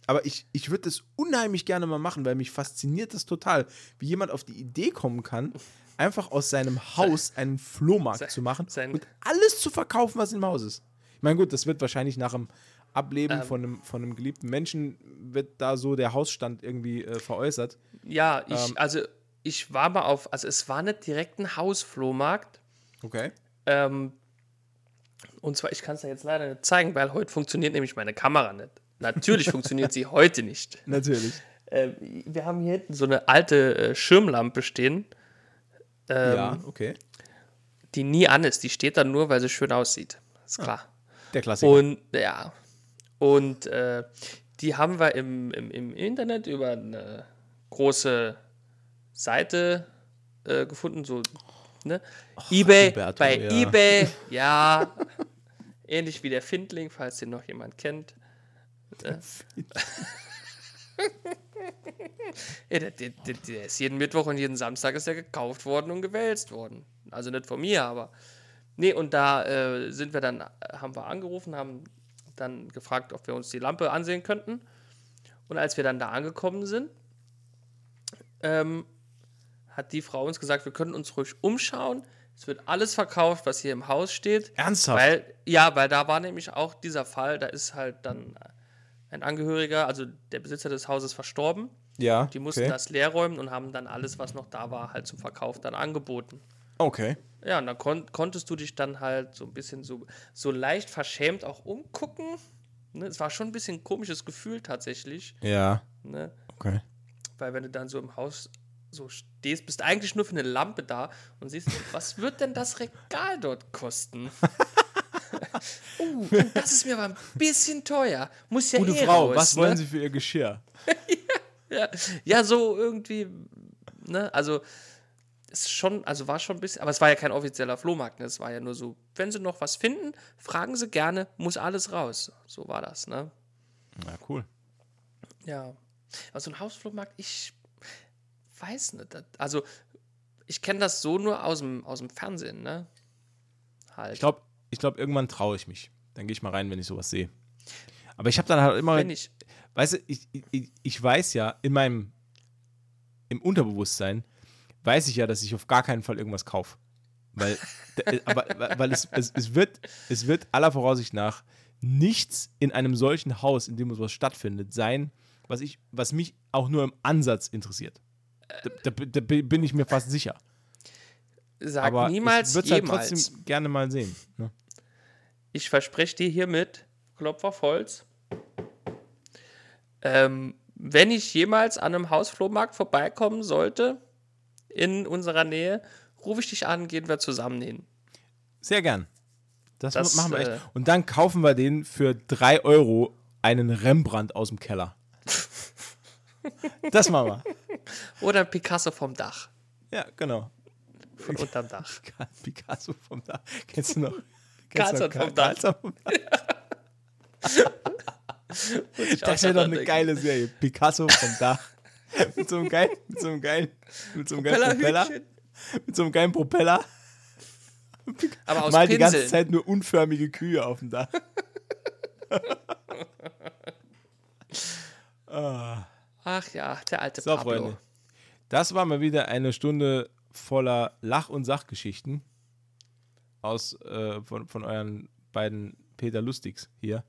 aber ich, ich würde das unheimlich gerne mal machen, weil mich fasziniert das total, wie jemand auf die Idee kommen kann, einfach aus seinem Haus einen Flohmarkt sein- zu machen sein- und alles zu verkaufen, was im Haus ist. Ich meine, gut, das wird wahrscheinlich nach dem Ableben Ähm. von, einem, von einem geliebten Menschen, wird da so der Hausstand irgendwie äh, veräußert. Ja, ich, Ähm. also ich war mal auf, also es war nicht direkt ein Hausflohmarkt. Okay. Ähm, und zwar, ich kann es dir jetzt leider nicht zeigen, weil heute funktioniert nämlich meine Kamera nicht. Natürlich funktioniert sie heute nicht. Natürlich. Ähm, wir haben hier hinten so eine alte äh, Schirmlampe stehen, ähm, ja, okay. die nie an ist. Die steht dann nur, weil sie schön aussieht. Ist klar. Der Klassiker. Und ja, und äh, die haben wir im, im, im Internet über eine große Seite äh, gefunden, so ne? eBay, Huberto, bei ja. eBay, ja, ähnlich wie der Findling, falls den noch jemand kennt. Ja, der, der, der, der ist jeden Mittwoch und jeden Samstag ist er gekauft worden und gewälzt worden. Also nicht von mir, aber Nee, und da äh, sind wir dann, äh, haben wir angerufen, haben dann gefragt, ob wir uns die Lampe ansehen könnten. Und als wir dann da angekommen sind, ähm, hat die Frau uns gesagt, wir können uns ruhig umschauen. Es wird alles verkauft, was hier im Haus steht. Ernsthaft? Weil, ja, weil da war nämlich auch dieser Fall, da ist halt dann ein Angehöriger, also der Besitzer des Hauses verstorben. ja. Die mussten okay. das leer räumen und haben dann alles, was noch da war, halt zum Verkauf dann angeboten. Okay. Ja, und dann kon konntest du dich dann halt so ein bisschen so, so leicht verschämt auch umgucken. Ne? Es war schon ein bisschen ein komisches Gefühl tatsächlich. Ja. Ne? Okay. Weil wenn du dann so im Haus so stehst, bist du eigentlich nur für eine Lampe da und siehst, was wird denn das Regal dort kosten? uh, das ist mir aber ein bisschen teuer. Muss ja Gute eh Frau, raus, was ne? wollen Sie für Ihr Geschirr? Ja, ja, so irgendwie, ne, also ist schon, also war schon ein bisschen, aber es war ja kein offizieller Flohmarkt, ne? Es war ja nur so, wenn Sie noch was finden, fragen Sie gerne, muss alles raus. So war das, ne? Na, cool. Ja. Aber so ein Hausflohmarkt, ich weiß nicht. Also, ich kenne das so nur aus dem, aus dem Fernsehen, ne? Halt. Ich glaube, ich glaub, irgendwann traue ich mich. Dann gehe ich mal rein, wenn ich sowas sehe. Aber ich habe dann halt immer, wenn ich, weißt du, ich, ich, ich weiß ja in meinem, im Unterbewusstsein, weiß ich ja, dass ich auf gar keinen Fall irgendwas kaufe. Weil, d- aber, weil es, es, es, wird, es wird aller Voraussicht nach nichts in einem solchen Haus, in dem sowas stattfindet, sein, was, ich, was mich auch nur im Ansatz interessiert. Da, da, da bin ich mir fast sicher. sag Aber niemals ich würde es halt trotzdem gerne mal sehen. Ne? Ich verspreche dir hiermit, Klopfer auf Holz, ähm, wenn ich jemals an einem Hausflohmarkt vorbeikommen sollte, in unserer Nähe, rufe ich dich an, gehen wir zusammen hin. Sehr gern. Das, Das, machen wir echt. äh, Und dann kaufen wir den für 3 Euro einen Rembrandt aus dem Keller. das machen wir. Oder Picasso vom Dach, Ja, genau. von unterm Dach. Picasso vom Dach. Kennst du noch? Karlsson vom Dach. Karlsson vom Dach? Das wäre doch eine geile Serie. Picasso vom Dach. mit so einem geilen, mit so einem geilen, mit so einem geilen Propeller. Mit so einem geilen Propeller. Aber aus Mal die Pinseln. ganze Zeit nur unförmige Kühe auf dem Dach. ah. Ach ja, der alte So, Pablo. Freunde. Das war mal wieder eine Stunde voller Lach- und Sachgeschichten aus äh, von, von euren beiden Peter Lustigs hier.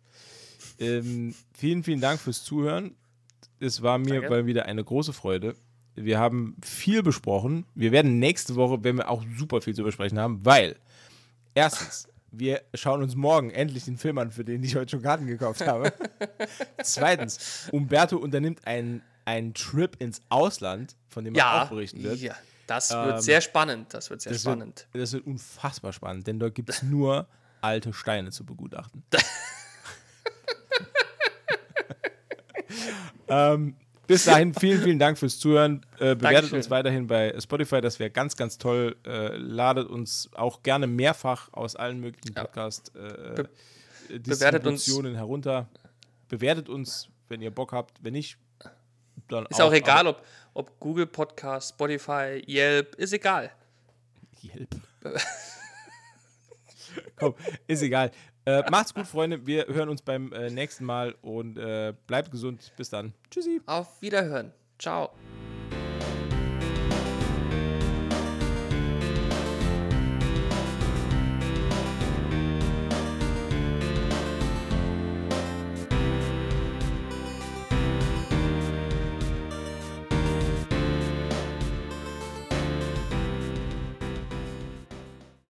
Ähm, vielen, vielen Dank fürs Zuhören. Es war mir Danke. mal wieder eine große Freude. Wir haben viel besprochen. Wir werden nächste Woche, werden wir auch super viel zu besprechen haben, weil erstens, wir schauen uns morgen endlich den Film an, für den ich heute schon Karten gekauft habe. Zweitens, Umberto unternimmt einen, einen Trip ins Ausland, von dem er Ja, auch berichten wird. ja, das wird Ähm, sehr spannend. Das wird sehr Das spannend. wird, das wird unfassbar spannend, denn dort gibt es nur alte Steine zu begutachten. Ähm, bis dahin, vielen, vielen Dank fürs Zuhören. Äh, bewertet Dankeschön. uns weiterhin bei Spotify, das wäre ganz, ganz toll. Äh, ladet uns auch gerne mehrfach aus allen möglichen Ja. Podcast äh, Be- herunter. Bewertet uns, wenn ihr Bock habt. Wenn nicht, dann Ist auch aber- egal, ob, ob Google Podcast, Spotify, Yelp, ist egal. Yelp. Komm, ist egal. Äh, macht's gut, Freunde. Wir hören uns beim äh, nächsten Mal und äh, bleibt gesund. Bis dann. Tschüssi. Auf Wiederhören. Ciao.